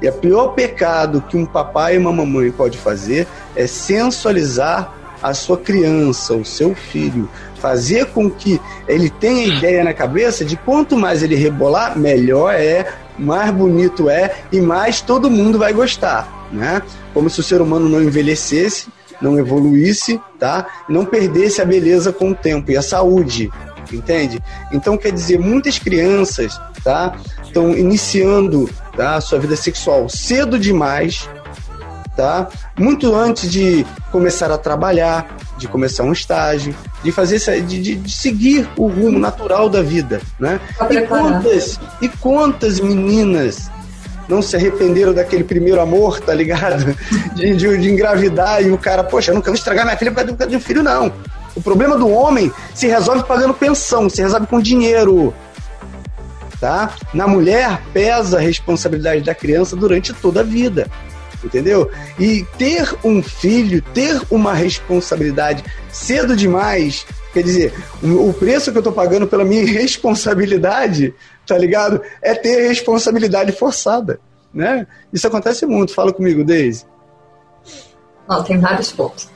E o pior pecado que um papai e uma mamãe pode fazer é sensualizar a sua criança, o seu filho, fazer com que ele tenha ideia na cabeça de quanto mais ele rebolar, melhor é, mais bonito é e mais todo mundo vai gostar, né? Como se o ser humano não envelhecesse, não evoluísse, tá? Não perdesse a beleza com o tempo e a saúde, entende? Então quer dizer, muitas crianças, tá? Estão iniciando tá? a sua vida sexual cedo demais, tá? Muito antes de começar a trabalhar, de começar um estágio, de fazer de, de, de seguir o rumo natural da vida, né? E quantas, e quantas meninas não se arrependeram daquele primeiro amor, tá ligado? De, de, de engravidar e o cara, poxa, eu não quero estragar minha filha por causa do filho, não. O problema do homem se resolve pagando pensão, se resolve com dinheiro. Tá? Na mulher pesa a responsabilidade da criança durante toda a vida entendeu? E ter um filho, ter uma responsabilidade cedo demais, quer dizer, o preço que eu tô pagando pela minha responsabilidade, tá ligado? É ter responsabilidade forçada, né? Isso acontece muito. Fala comigo, Deise. Não, tem vários pontos.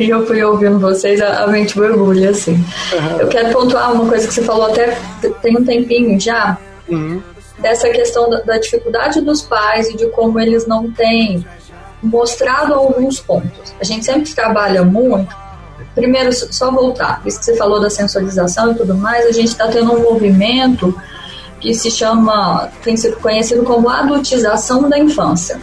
e eu fui ouvindo vocês, a, mente borbulha, assim. Uhum. Eu quero pontuar uma coisa que você falou até tem um tempinho já, uhum dessa questão da, da dificuldade dos pais e de como eles não têm mostrado alguns pontos. A gente sempre trabalha muito. Primeiro, só voltar, isso que você falou da sensualização e tudo mais, a gente está tendo um movimento que se chama, tem sido conhecido como adultização da infância.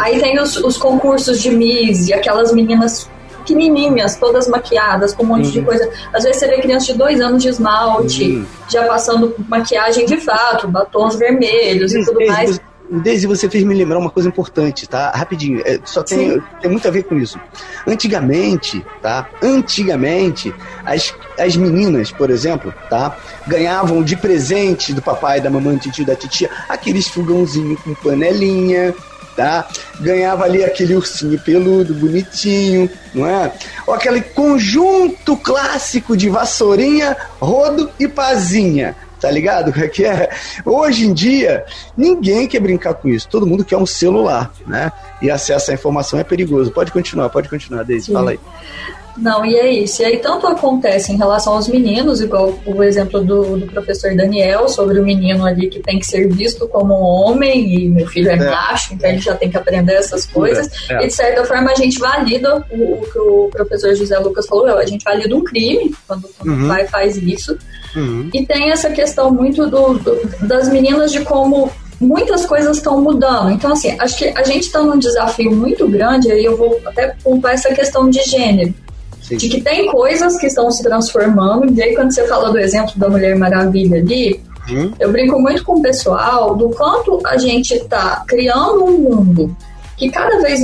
Aí tem os, os concursos de Miss e aquelas meninas pequenininhas, todas maquiadas, com um monte uhum. de coisa. Às vezes você vê crianças de dois anos de esmalte, uhum. já passando maquiagem de fato, batons vermelhos e tudo mais. Desde você fez me lembrar uma coisa importante, tá? Rapidinho, é, só tem, tem muito a ver com isso. Antigamente, tá? Antigamente, as, as meninas, por exemplo, tá? Ganhavam de presente do papai, da mamãe, do tio, da titia, aqueles fogãozinhos com panelinha, tá? Ganhava ali aquele ursinho peludo, bonitinho, não é? Ou aquele conjunto clássico de vassourinha, rodo e pazinha. Tá ligado? Que é? Hoje em dia, ninguém quer brincar com isso. Todo mundo quer um celular, né? E acesso à informação é perigoso. Pode continuar, pode continuar, Deise, fala aí. Não, e é isso. E aí tanto acontece em relação aos meninos, igual o exemplo do, do professor Daniel, sobre o menino ali que tem que ser visto como homem, e meu filho é, é. macho, então ele já tem que aprender essas coisas. É. E de certa forma a gente valida o, o, que o professor José Lucas falou, a gente valida um crime quando, quando uhum. o pai faz isso. Uhum. E tem essa questão muito do, do, das meninas de como muitas coisas estão mudando. Então, assim, acho que a gente está num desafio muito grande, aí eu vou até pontuar essa questão de gênero. Sim. de que tem coisas que estão se transformando. E aí, quando você fala do exemplo da Mulher Maravilha ali, uhum. eu brinco muito com o pessoal do quanto a gente está criando um mundo que cada vez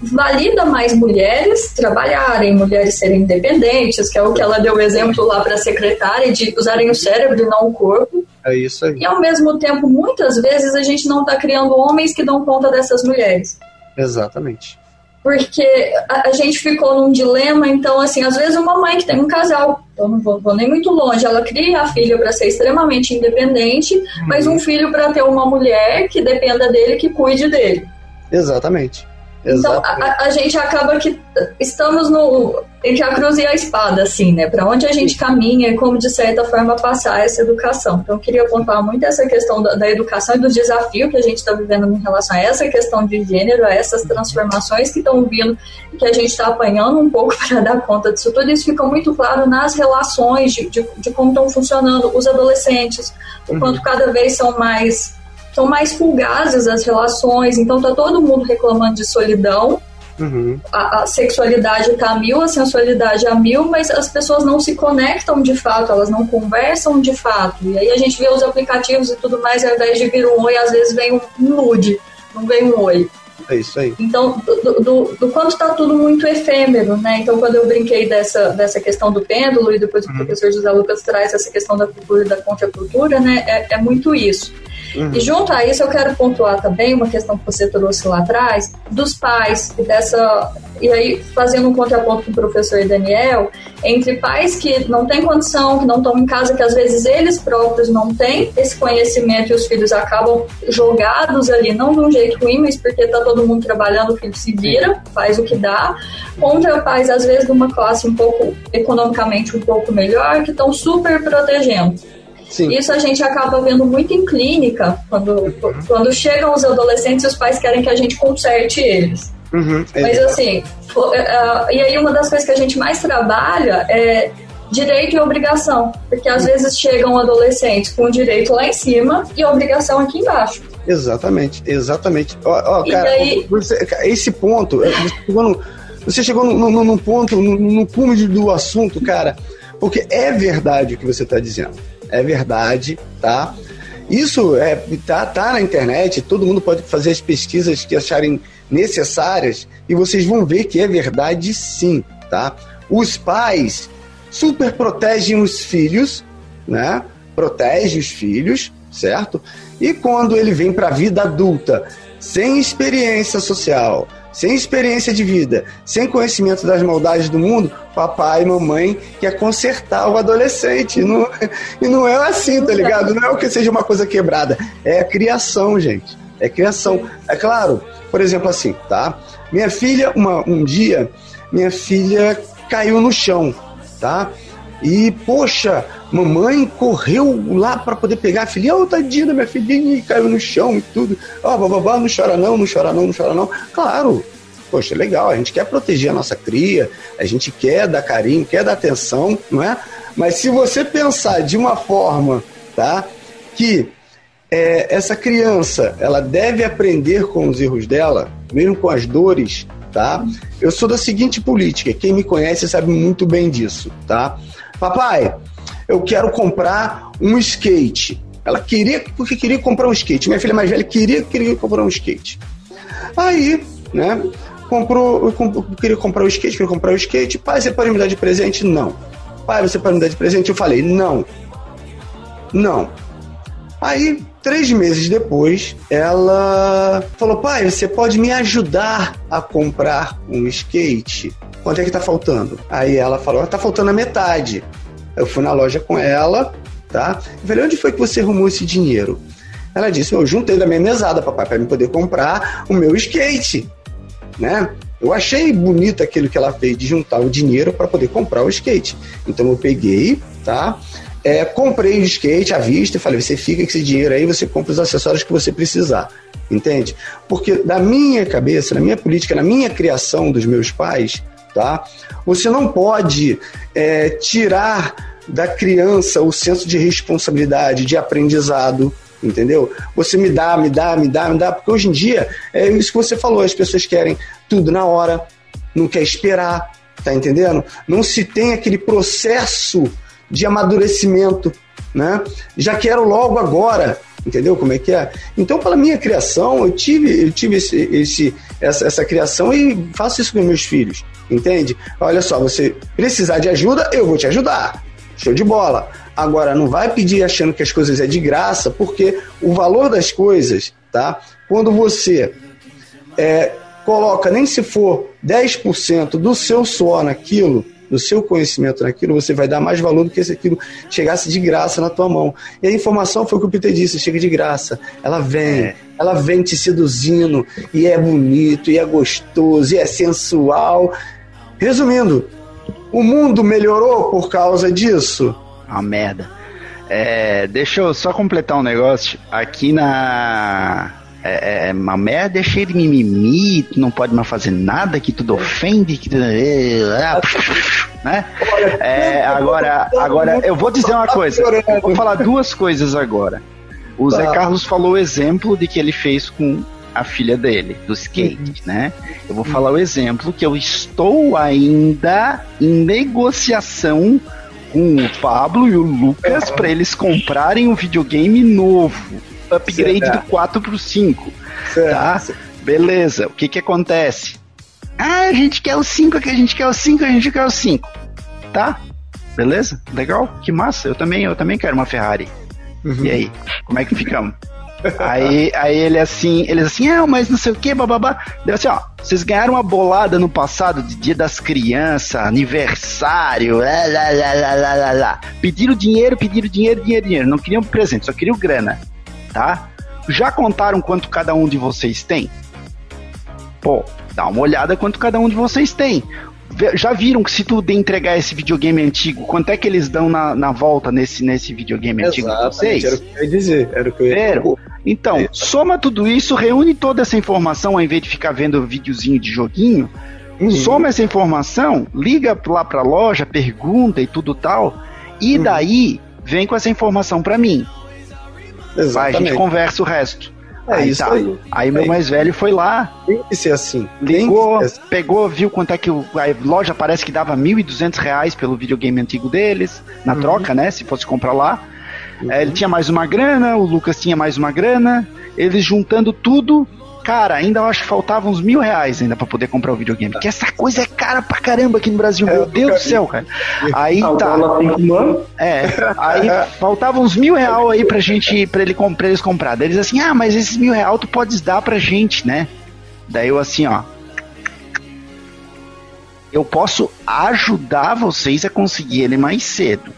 valida mais mulheres trabalharem, mulheres serem independentes, que é o que ela deu o exemplo lá para a secretária, de usarem o cérebro e não o corpo. É isso aí. E ao mesmo tempo, muitas vezes a gente não está criando homens que dão conta dessas mulheres. Exatamente porque a, a, gente ficou num dilema, então, assim, às vezes uma mãe que tem um casal, eu não vou, vou nem muito longe, ela cria a filha para ser extremamente independente, uhum. mas um filho para ter uma mulher que dependa dele, que cuide dele. Exatamente. Então, a, a, gente acaba que estamos no entre a cruz e a espada, assim, né? Para onde a gente caminha e como, de certa forma, passar essa educação. Então, eu queria pontuar muito essa questão da, da educação e do desafio que a gente está vivendo em relação a essa questão de gênero, a essas transformações que estão vindo, que a gente está apanhando um pouco para dar conta disso tudo. Isso fica muito claro nas relações de, de, de como estão funcionando os adolescentes, o uhum. quanto cada vez são mais são mais fugazes as relações, então tá todo mundo reclamando de solidão. Uhum. A, a, sexualidade tá a mil, a sensualidade a mil, mas as pessoas não se conectam de fato, elas não conversam de fato. E aí a gente vê os aplicativos e tudo mais, ao invés de vir um oi, às vezes vem um nude, não vem um oi. É isso aí. Então, do, do, do quanto está tudo muito efêmero, né? Então, quando eu brinquei dessa, dessa questão do pêndulo e depois uhum. o professor José Lucas traz essa questão da cultura e da contracultura, né? É, é muito isso. Uhum. E junto a isso eu quero pontuar também uma questão que você trouxe lá atrás, dos pais, e dessa. E aí, fazendo um contraponto com o professor Daniel, entre pais que não têm condição, que não estão em casa, que às vezes eles próprios não têm esse conhecimento e os filhos acabam jogados ali, não de um jeito ruim, mas porque está todo mundo trabalhando, o filho se vira, faz o que dá, contra pais, às vezes, de uma classe um pouco, economicamente um pouco melhor, que estão super protegendo. Sim. Isso a gente acaba vendo muito em clínica, quando, uhum. quando chegam os adolescentes e os pais querem que a gente conserte eles. Uhum, é Mas assim, uh, e aí uma das coisas que a gente mais trabalha é direito e obrigação, porque às vezes chegam adolescentes com direito lá em cima e obrigação aqui embaixo. Exatamente, exatamente. Ó, ó cara, daí... você, esse ponto, é, você chegou, no, você chegou no, no, no ponto, no, no cume do assunto, cara, porque é verdade o que você está dizendo é verdade, tá? Isso é, tá, tá na internet, todo mundo pode fazer as pesquisas que acharem necessárias e vocês vão ver que é verdade sim, tá? Os pais super protegem os filhos, né? Protege os filhos, certo? E quando ele vem para a vida adulta, sem experiência social, sem experiência de vida, sem conhecimento das maldades do mundo, papai e mamãe quer consertar o adolescente. E não, e não é assim, tá ligado? Não é o que seja uma coisa quebrada. É a criação, gente. É criação. É claro, por exemplo, assim, tá? Minha filha, uma, um dia, minha filha caiu no chão, tá? E, poxa, mamãe correu lá para poder pegar a filha. Ô, oh, tadinha da minha filhinha, caiu no chão e tudo. Ó, oh, bababá, não chora não, não chora não, não chora não. Claro, poxa, legal, a gente quer proteger a nossa cria, a gente quer dar carinho, quer dar atenção, não é? Mas se você pensar de uma forma, tá, que é, essa criança, ela deve aprender com os erros dela, mesmo com as dores, tá? Eu sou da seguinte política, quem me conhece sabe muito bem disso, tá? Papai, eu quero comprar um skate. Ela queria, porque queria comprar um skate. Minha filha mais velha queria, queria comprar um skate. Aí, né, comprou, eu queria comprar o skate, queria comprar o skate. Pai, você pode me dar de presente? Não. Pai, você pode me dar de presente? Eu falei, não. Não. Aí, três meses depois, ela falou: pai, você pode me ajudar a comprar um skate? Quanto é que tá faltando? Aí ela falou: tá faltando a metade. Eu fui na loja com ela, tá? Eu falei: onde foi que você arrumou esse dinheiro? Ela disse: eu juntei da minha mesada, papai, para me poder comprar o meu skate, né? Eu achei bonito aquilo que ela fez de juntar o dinheiro para poder comprar o skate. Então eu peguei, tá? É, comprei o skate à vista e falei: você fica com esse dinheiro aí, você compra os acessórios que você precisar. Entende? Porque na minha cabeça, na minha política, na minha criação dos meus pais, tá? Você não pode é, tirar da criança o senso de responsabilidade, de aprendizado, entendeu? Você me dá, me dá, me dá, me dá, porque hoje em dia é isso que você falou, as pessoas querem tudo na hora, não quer esperar, tá entendendo? Não se tem aquele processo de amadurecimento, né? Já quero logo agora, entendeu como é que é? Então, pela minha criação, eu tive, eu tive esse, esse essa, essa criação e faço isso com meus filhos, entende? Olha só, você precisar de ajuda, eu vou te ajudar. Show de bola. Agora, não vai pedir achando que as coisas é de graça, porque o valor das coisas, tá? Quando você é, coloca, nem se for 10% do seu suor naquilo, no seu conhecimento naquilo, você vai dar mais valor do que se aquilo chegasse de graça na tua mão. E a informação foi o que o Peter disse, chega de graça. Ela vem, é. ela vem te seduzindo, e é bonito, e é gostoso, e é sensual. Resumindo, o mundo melhorou por causa disso? Uma merda. É, deixa eu só completar um negócio. Aqui na. É, é, é uma merda é cheio de mimimi, tu não pode mais fazer nada, que tudo ofende, que tudo. Né? É, agora, agora, eu vou dizer uma coisa. Eu vou falar duas coisas agora. O Zé tá. Carlos falou o exemplo de que ele fez com a filha dele, do skate, uhum. né? Eu vou falar o exemplo que eu estou ainda em negociação com o Pablo e o Lucas para eles comprarem um videogame novo, upgrade certo. do 4 pro 5, certo. tá? Beleza, o que que acontece? Ah, a gente quer o 5, que a gente quer o 5, a gente quer o 5. Tá? Beleza? Legal? Que massa. Eu também, eu também quero uma Ferrari. Uhum. E aí, como é que ficamos? aí, aí ele assim, eles assim, ah, mas não sei o que, bababá. Deu assim, ó, vocês ganharam uma bolada no passado de dia das crianças, aniversário, lá, lá, lá, lá, lá, lá, lá. Pediram dinheiro, pediram dinheiro, dinheiro, dinheiro. Não queriam presente, só queriam grana, tá? Já contaram quanto cada um de vocês tem? Pô, dá uma olhada quanto cada um de vocês tem já viram que se tu entregar esse videogame antigo, quanto é que eles dão na, na volta nesse, nesse videogame antigo de vocês? Era o que eu ia dizer, era o que eu ia dizer. Então, é. soma tudo isso, reúne toda essa informação ao invés de ficar vendo videozinho de joguinho. Uhum. Soma essa informação, liga lá pra loja, pergunta e tudo tal. E uhum. daí, vem com essa informação para mim. Exatamente. Vai, a gente conversa o resto. É aí isso tá. aí. Aí meu é mais velho foi lá. Tem que ser assim. Ligou, assim. pegou, viu quanto é que o, a loja parece que dava R$ 1.200 pelo videogame antigo deles, na uhum. troca, né? Se fosse comprar lá. Uhum. É, ele tinha mais uma grana, o Lucas tinha mais uma grana. Eles juntando tudo, Cara, ainda eu acho que faltavam uns mil reais ainda pra poder comprar o videogame. Porque essa coisa é cara pra caramba aqui no Brasil. É, Meu Deus do céu, cara. Aí tá. É, aí faltavam uns mil reais aí pra gente, pra, ele, pra eles comprar. Daí eles assim, ah, mas esses mil reais tu podes dar pra gente, né? Daí eu assim, ó. Eu posso ajudar vocês a conseguir ele mais cedo.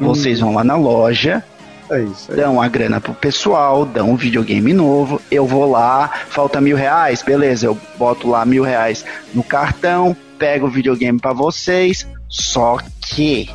Vocês hum. vão lá na loja, é isso, é dão a grana pro pessoal, dão um videogame novo, eu vou lá, falta mil reais, beleza, eu boto lá mil reais no cartão, pego o videogame para vocês, só que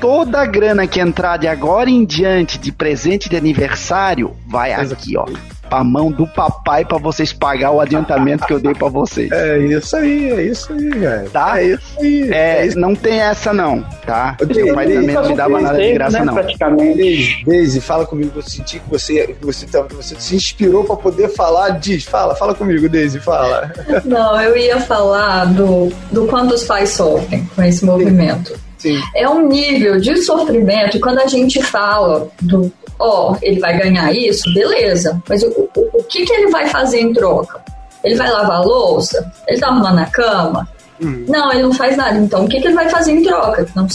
toda a grana que entrar de agora em diante de presente de aniversário vai aqui, ó pra mão do papai para vocês pagar o adiantamento que eu dei para vocês. É isso aí, é isso aí, velho. Tá? É isso aí. É, é isso. não tem essa não, tá? O Meu pai também não me dava nada de graça né, não. Praticamente. Daisy, fala comigo, eu senti que você, que você, que você se inspirou para poder falar, diz, fala, fala comigo, Daisy, fala. Não, eu ia falar do, do quanto os pais sofrem com esse movimento. Sim. É um nível de sofrimento, quando a gente fala do ó, oh, ele vai ganhar isso, beleza. Mas o, o, o que, que ele vai fazer em troca? Ele vai lavar a louça? Ele tá arrumando a cama? Hum. Não, ele não faz nada. Então, o que, que ele vai fazer em troca? Não,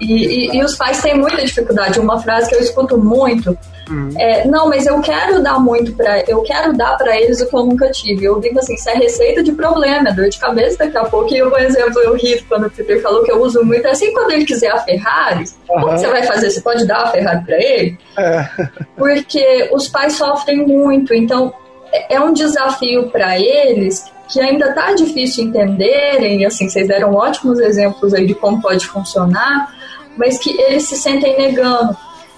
e, e, e, os pais têm muita dificuldade. Uma frase que eu escuto muito Uhum. É, não, mas eu quero dar muito para, eu quero dar para eles o que eu nunca tive. Eu digo assim, isso é receita de problema, é dor de cabeça daqui a pouco. E um exemplo, eu ri quando o Peter falou que eu uso muito, é assim, quando ele quiser a Ferrari, uhum. como você vai fazer? Você pode dar a Ferrari para ele? É. Porque os pais sofrem muito, então é, é um desafio para eles que ainda tá difícil entenderem, e assim, vocês deram ótimos exemplos aí de como pode funcionar, mas que eles se sentem negando.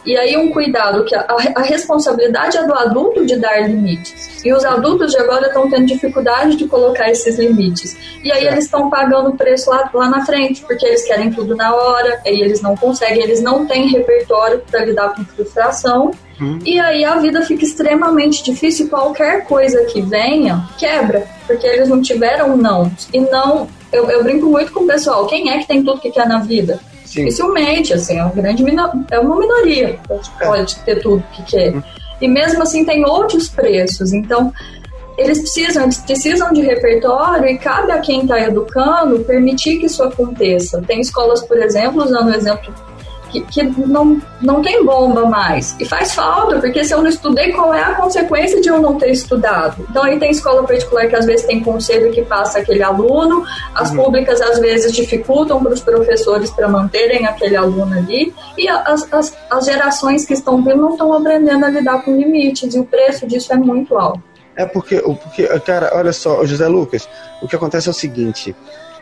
E aí um cuidado que a, a, responsabilidade é do adulto de dar limites. E os adultos de agora estão tendo dificuldade de colocar esses limites. E aí é. eles estão pagando o preço lá, lá na frente, porque eles querem tudo na hora, aí eles não conseguem, eles não têm repertório para lidar com frustração. Hum. E aí a vida fica extremamente difícil e qualquer coisa que venha quebra, porque eles não tiveram não. E não, eu, eu brinco muito com o pessoal, quem é que tem tudo que quer na vida? Sim. Dificilmente, assim, é uma grande é uma minoria que pode ter tudo que quer. Uhum. E mesmo assim tem outros preços. Então, eles precisam, eles precisam de repertório e cabe a quem está educando permitir que isso aconteça. Tem escolas, por exemplo, usando o exemplo que, que, não, não tem bomba mais. E faz falta, porque se eu não estudei, qual é a consequência de eu não ter estudado? Então aí tem escola particular que às vezes tem conselho que passa aquele aluno, as uhum. públicas às vezes dificultam para os professores para manterem aquele aluno ali, e as, as, as gerações que estão vindo não estão aprendendo a lidar com limites, e o preço disso é muito alto. É porque, porque, cara, olha só, José Lucas, o que acontece é o seguinte,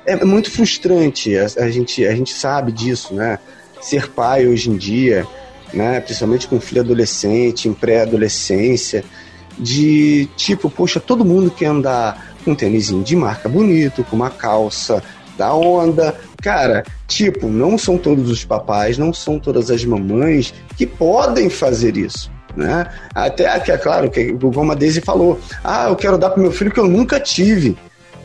é muito frustrante, a, a gente, a gente sabe disso, né? Ser pai hoje em dia, né? Principalmente com filho adolescente, em pré-adolescência, de tipo, poxa, todo mundo quer andar com um tênisinho de marca bonito, com uma calça da onda. Cara, tipo, não são todos os papais, não são todas as mamães que podem fazer isso né? Até que é claro que como a Daisy falou, ah, eu quero dar para meu filho que eu nunca tive.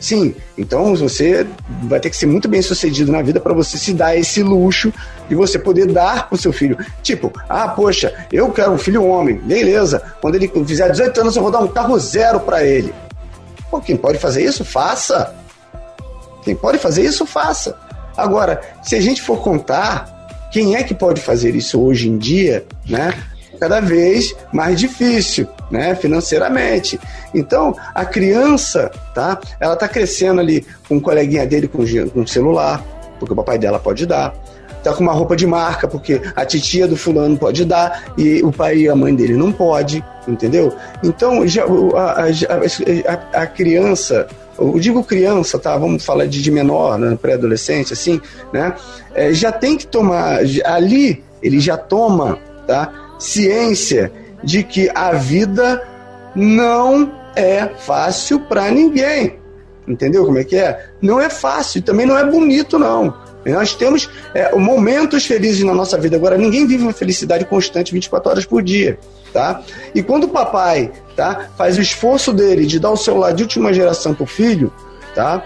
Sim, então você vai ter que ser muito bem sucedido na vida para você se dar esse luxo de você poder dar pro seu filho. Tipo, ah, poxa, eu quero um filho homem, beleza. Quando ele fizer 18 anos, eu vou dar um carro zero para ele. Pô, quem pode fazer isso, faça. Quem pode fazer isso, faça. Agora, se a gente for contar, quem é que pode fazer isso hoje em dia, né? Cada vez mais difícil, né, financeiramente. Então, a criança, tá? Ela tá crescendo ali com um coleguinha dele com, com celular, porque o papai dela pode dar. Tá com uma roupa de marca, porque a titia do fulano pode dar e o pai e a mãe dele não pode, entendeu? Então, já, a, a, a, a criança, eu digo criança, tá? Vamos falar de, de menor, né? pré-adolescente, assim, né? É, já tem que tomar, ali ele já toma, tá? Ciência de que a vida não é fácil para ninguém. Entendeu como é que é? Não é fácil, também não é bonito, não. Nós temos é, momentos felizes na nossa vida. Agora, ninguém vive uma felicidade constante 24 horas por dia. Tá? E quando o papai tá, faz o esforço dele de dar o celular de última geração para o filho, tá?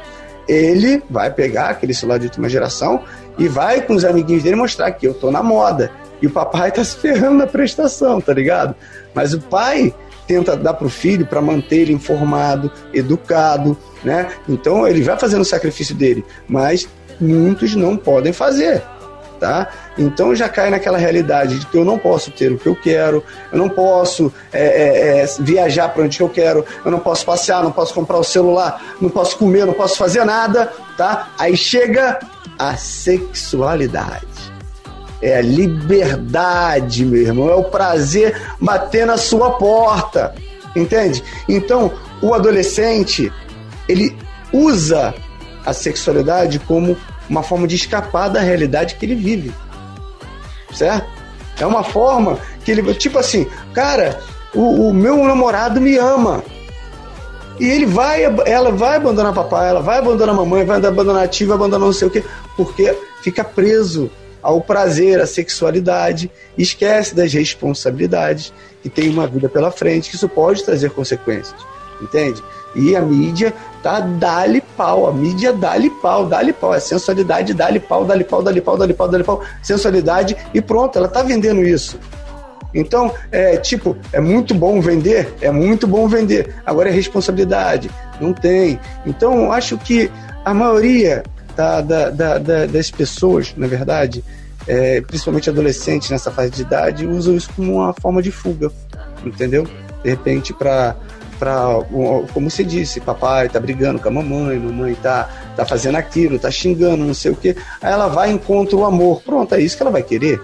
ele vai pegar aquele celular de última geração e vai com os amiguinhos dele mostrar que eu tô na moda, e o papai tá se ferrando na prestação, tá ligado? Mas o pai tenta dar pro filho para manter ele informado, educado, né? Então ele vai fazendo o sacrifício dele, mas muitos não podem fazer, tá? Então já cai naquela realidade de que eu não posso ter o que eu quero, eu não posso é, é, é, viajar para onde eu quero, eu não posso passear, não posso comprar o celular, não posso comer, não posso fazer nada, tá? Aí chega a sexualidade é a liberdade, meu irmão. É o prazer bater na sua porta. Entende? Então, o adolescente, ele usa a sexualidade como uma forma de escapar da realidade que ele vive. Certo? É uma forma que ele. Tipo assim, cara, o, o meu namorado me ama. E ele vai, ela vai abandonar papai, ela vai abandonar mamãe, vai abandonar a tia, vai abandonar não sei o quê, porque fica preso ao prazer, à sexualidade, esquece das responsabilidades que tem uma vida pela frente, que isso pode trazer consequências, entende? E a mídia tá dá-lhe pau, a mídia dá-lhe pau, dá-lhe pau, é sensualidade, dá-lhe pau, dá-lhe pau, dá-lhe pau, dá-lhe pau, dá-lhe pau, sensualidade e pronto, ela tá vendendo isso. Então, é tipo, é muito bom vender, é muito bom vender. Agora é responsabilidade, não tem. Então, acho que a maioria da, da, da, das pessoas, na verdade, é, principalmente adolescentes nessa fase de idade, usam isso como uma forma de fuga, entendeu? De repente, para para como você disse, papai tá brigando com a mamãe, mamãe tá, tá fazendo aquilo, tá xingando, não sei o que. Aí ela vai e encontra o amor. Pronto, é isso que ela vai querer.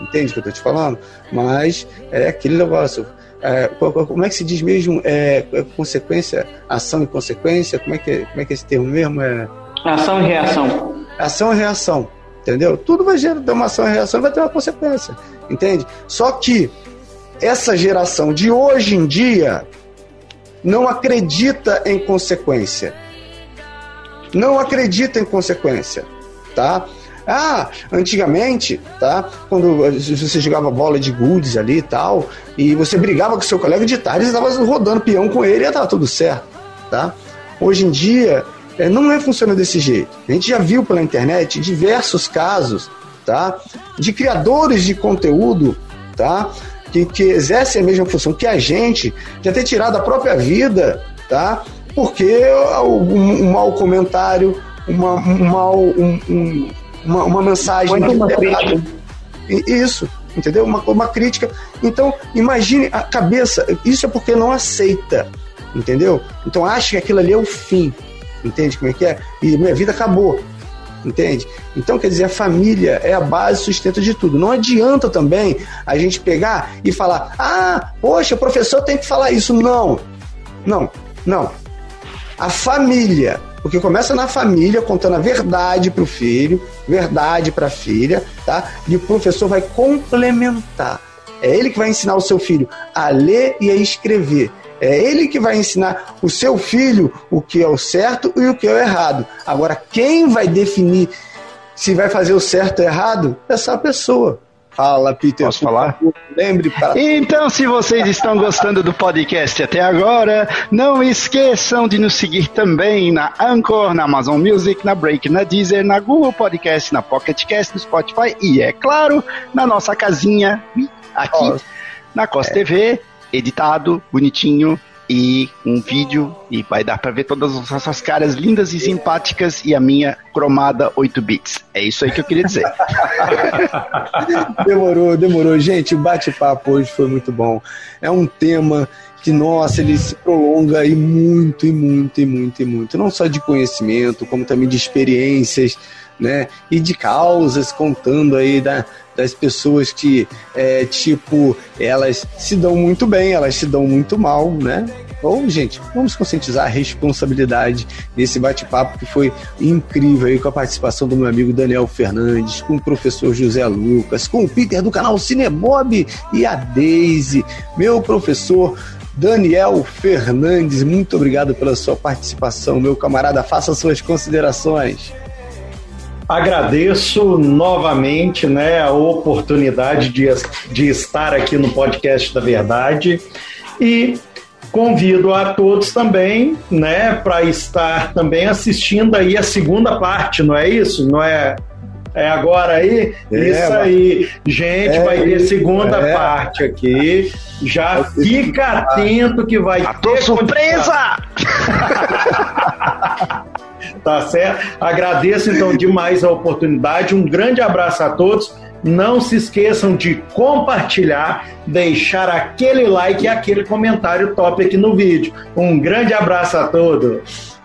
Entende o que eu tô te falando? Mas é aquele negócio. É, como é que se diz mesmo? É, é, consequência, ação e consequência? Como é que, como é, que é esse termo mesmo? É, Ação e reação. Ação e reação. Entendeu? Tudo vai gerar uma ação e reação vai ter uma consequência. Entende? Só que essa geração de hoje em dia não acredita em consequência. Não acredita em consequência, tá? Ah, antigamente, tá? Quando você jogava bola de goods ali e tal, e você brigava com seu colega de tarde, você estava rodando peão com ele e estava tudo certo, tá? Hoje em dia, é, não é funciona desse jeito. A gente já viu pela internet diversos casos, tá? De criadores de conteúdo, tá? Que, que exercem a mesma função que a gente, já ter tirado a própria vida, tá? Porque um, um mau comentário, uma, um mau, um, um, uma, uma mensagem uma crítica. Isso, entendeu? Uma, uma crítica. Então, imagine a cabeça, isso é porque não aceita, entendeu? Então acha que aquilo ali é o fim, entende como é que é? E minha vida acabou, entende? Então, quer dizer, a família é a base, sustento de tudo. Não adianta também a gente pegar e falar, ah, poxa, o professor tem que falar isso. Não, não, não. A família, porque começa na família contando a verdade para o filho, verdade para a filha, tá? E o professor vai complementar. É ele que vai ensinar o seu filho a ler e a escrever. É ele que vai ensinar o seu filho o que é o certo e o que é o errado. Agora, quem vai definir se vai fazer o certo ou errado? É essa pessoa. Fala, Peter. Posso falar? Lembre para. Então, se vocês estão gostando do podcast até agora, não esqueçam de nos seguir também na Anchor, na Amazon Music, na Break, na Deezer, na Google Podcast, na Pocket Cast, no Spotify e, é claro, na nossa casinha aqui na Costa é. TV, editado, bonitinho, e um vídeo e vai dar para ver todas as nossas caras lindas e simpáticas e a minha cromada 8 bits. É isso aí que eu queria dizer. demorou, demorou. Gente, o bate-papo hoje foi muito bom. É um tema que, nossa, ele se prolonga aí muito, e muito, e muito, e muito. Não só de conhecimento, como também de experiências, né? E de causas, contando aí da, das pessoas que, é, tipo, elas se dão muito bem, elas se dão muito mal, né? Ou, gente, vamos conscientizar a responsabilidade nesse bate-papo que foi incrível aí com a participação do meu amigo Daniel Fernandes, com o professor José Lucas, com o Peter do canal Cinebob e a Daisy, meu professor Daniel Fernandes. Muito obrigado pela sua participação, meu camarada. Faça suas considerações. Agradeço novamente né, a oportunidade de, de estar aqui no podcast da Verdade e convido a todos também, né, para estar também assistindo aí a segunda parte, não é isso? Não é? É agora aí? É, isso aí. Gente, é, vai ter segunda é. parte aqui. Já fica atento que vai a ter. surpresa! tá certo? Agradeço então demais a oportunidade. Um grande abraço a todos. Não se esqueçam de compartilhar, deixar aquele like e aquele comentário top aqui no vídeo. Um grande abraço a todos.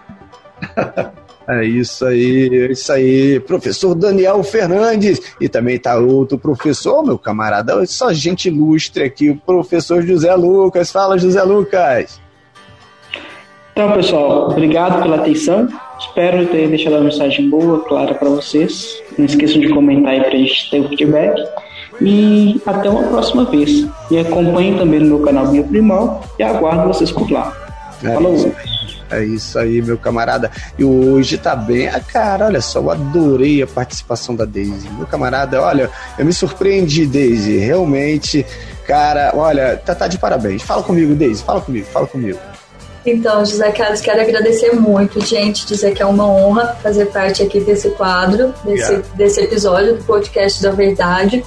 É isso aí, é isso aí. Professor Daniel Fernandes. E também tá outro professor, meu camarada, só gente ilustre aqui, o professor José Lucas. Fala, José Lucas. Então, pessoal, obrigado pela atenção. Espero ter deixado uma mensagem boa, clara para vocês. Não esqueçam de comentar aí para a gente ter o feedback. E até uma próxima vez. E acompanhem também no meu canal Bio Primal e aguardo vocês por lá. É Falou! É isso aí, meu camarada. E hoje tá bem. Ah, cara, olha só, eu adorei a participação da Daisy. Meu camarada, olha, eu me surpreendi, Daisy. Realmente, cara, olha, tá, tá de parabéns. Fala comigo, Daisy, fala comigo, fala comigo. Então, José Carlos, quero agradecer muito, gente, dizer que é uma honra fazer parte aqui desse quadro, desse, desse episódio do podcast da Verdade.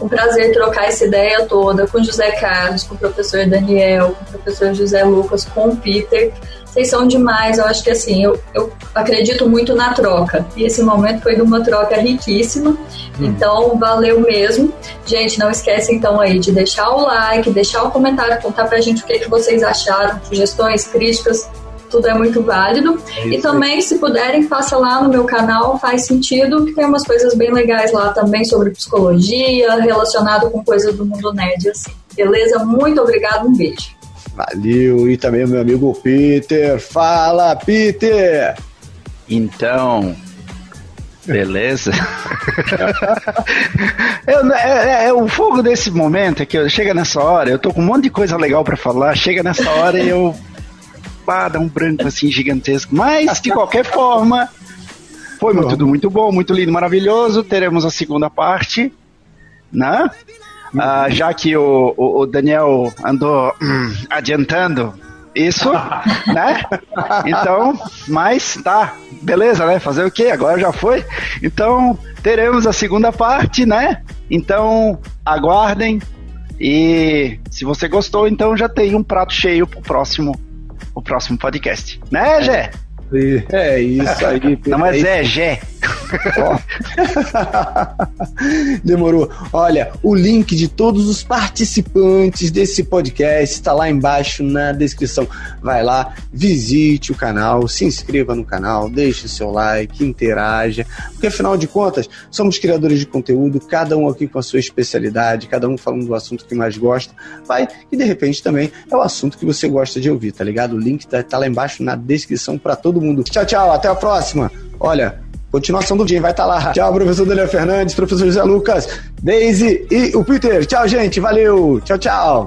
Um prazer trocar essa ideia toda com José Carlos, com o professor Daniel, com o professor José Lucas, com o Peter. Vocês são demais, eu acho que assim, eu, eu acredito muito na troca. E esse momento foi de uma troca riquíssima. Hum. Então, valeu mesmo. Gente, não esquece então aí de deixar o like, deixar o comentário, contar pra gente o que, que vocês acharam, sugestões, críticas, tudo é muito válido. É e também, se puderem, faça lá no meu canal, faz sentido, que tem umas coisas bem legais lá também sobre psicologia, relacionado com coisas do mundo nerd, assim. Beleza? Muito obrigado, um beijo. Valeu, e também o meu amigo Peter. Fala, Peter! Então, Beleza. eu, é, é, é, o fogo desse momento é que eu, chega nessa hora, eu tô com um monte de coisa legal para falar, chega nessa hora e eu. Pá, dá um branco assim gigantesco. Mas, de qualquer forma, foi muito, tudo muito bom, muito lindo, maravilhoso. Teremos a segunda parte, né? Uh, já que o, o, o Daniel andou hum, adiantando isso, né? Então, mas tá, beleza, né? Fazer o quê? Agora já foi. Então, teremos a segunda parte, né? Então, aguardem. E se você gostou, então já tem um prato cheio pro próximo, o próximo podcast. Né, Gé? É isso aí. Não, mas é Gé. Demorou. Olha, o link de todos os participantes desse podcast está lá embaixo na descrição. Vai lá, visite o canal, se inscreva no canal, deixe o seu like, interaja, porque afinal de contas, somos criadores de conteúdo, cada um aqui com a sua especialidade, cada um falando do assunto que mais gosta, vai, e de repente também é o assunto que você gosta de ouvir, tá ligado? O link tá, tá lá embaixo na descrição para todo mundo. Tchau, tchau, até a próxima. Olha, continuação do dia vai estar tá lá. Tchau, professor Daniel Fernandes, professor José Lucas, Daisy e o Peter. Tchau, gente, valeu. Tchau, tchau.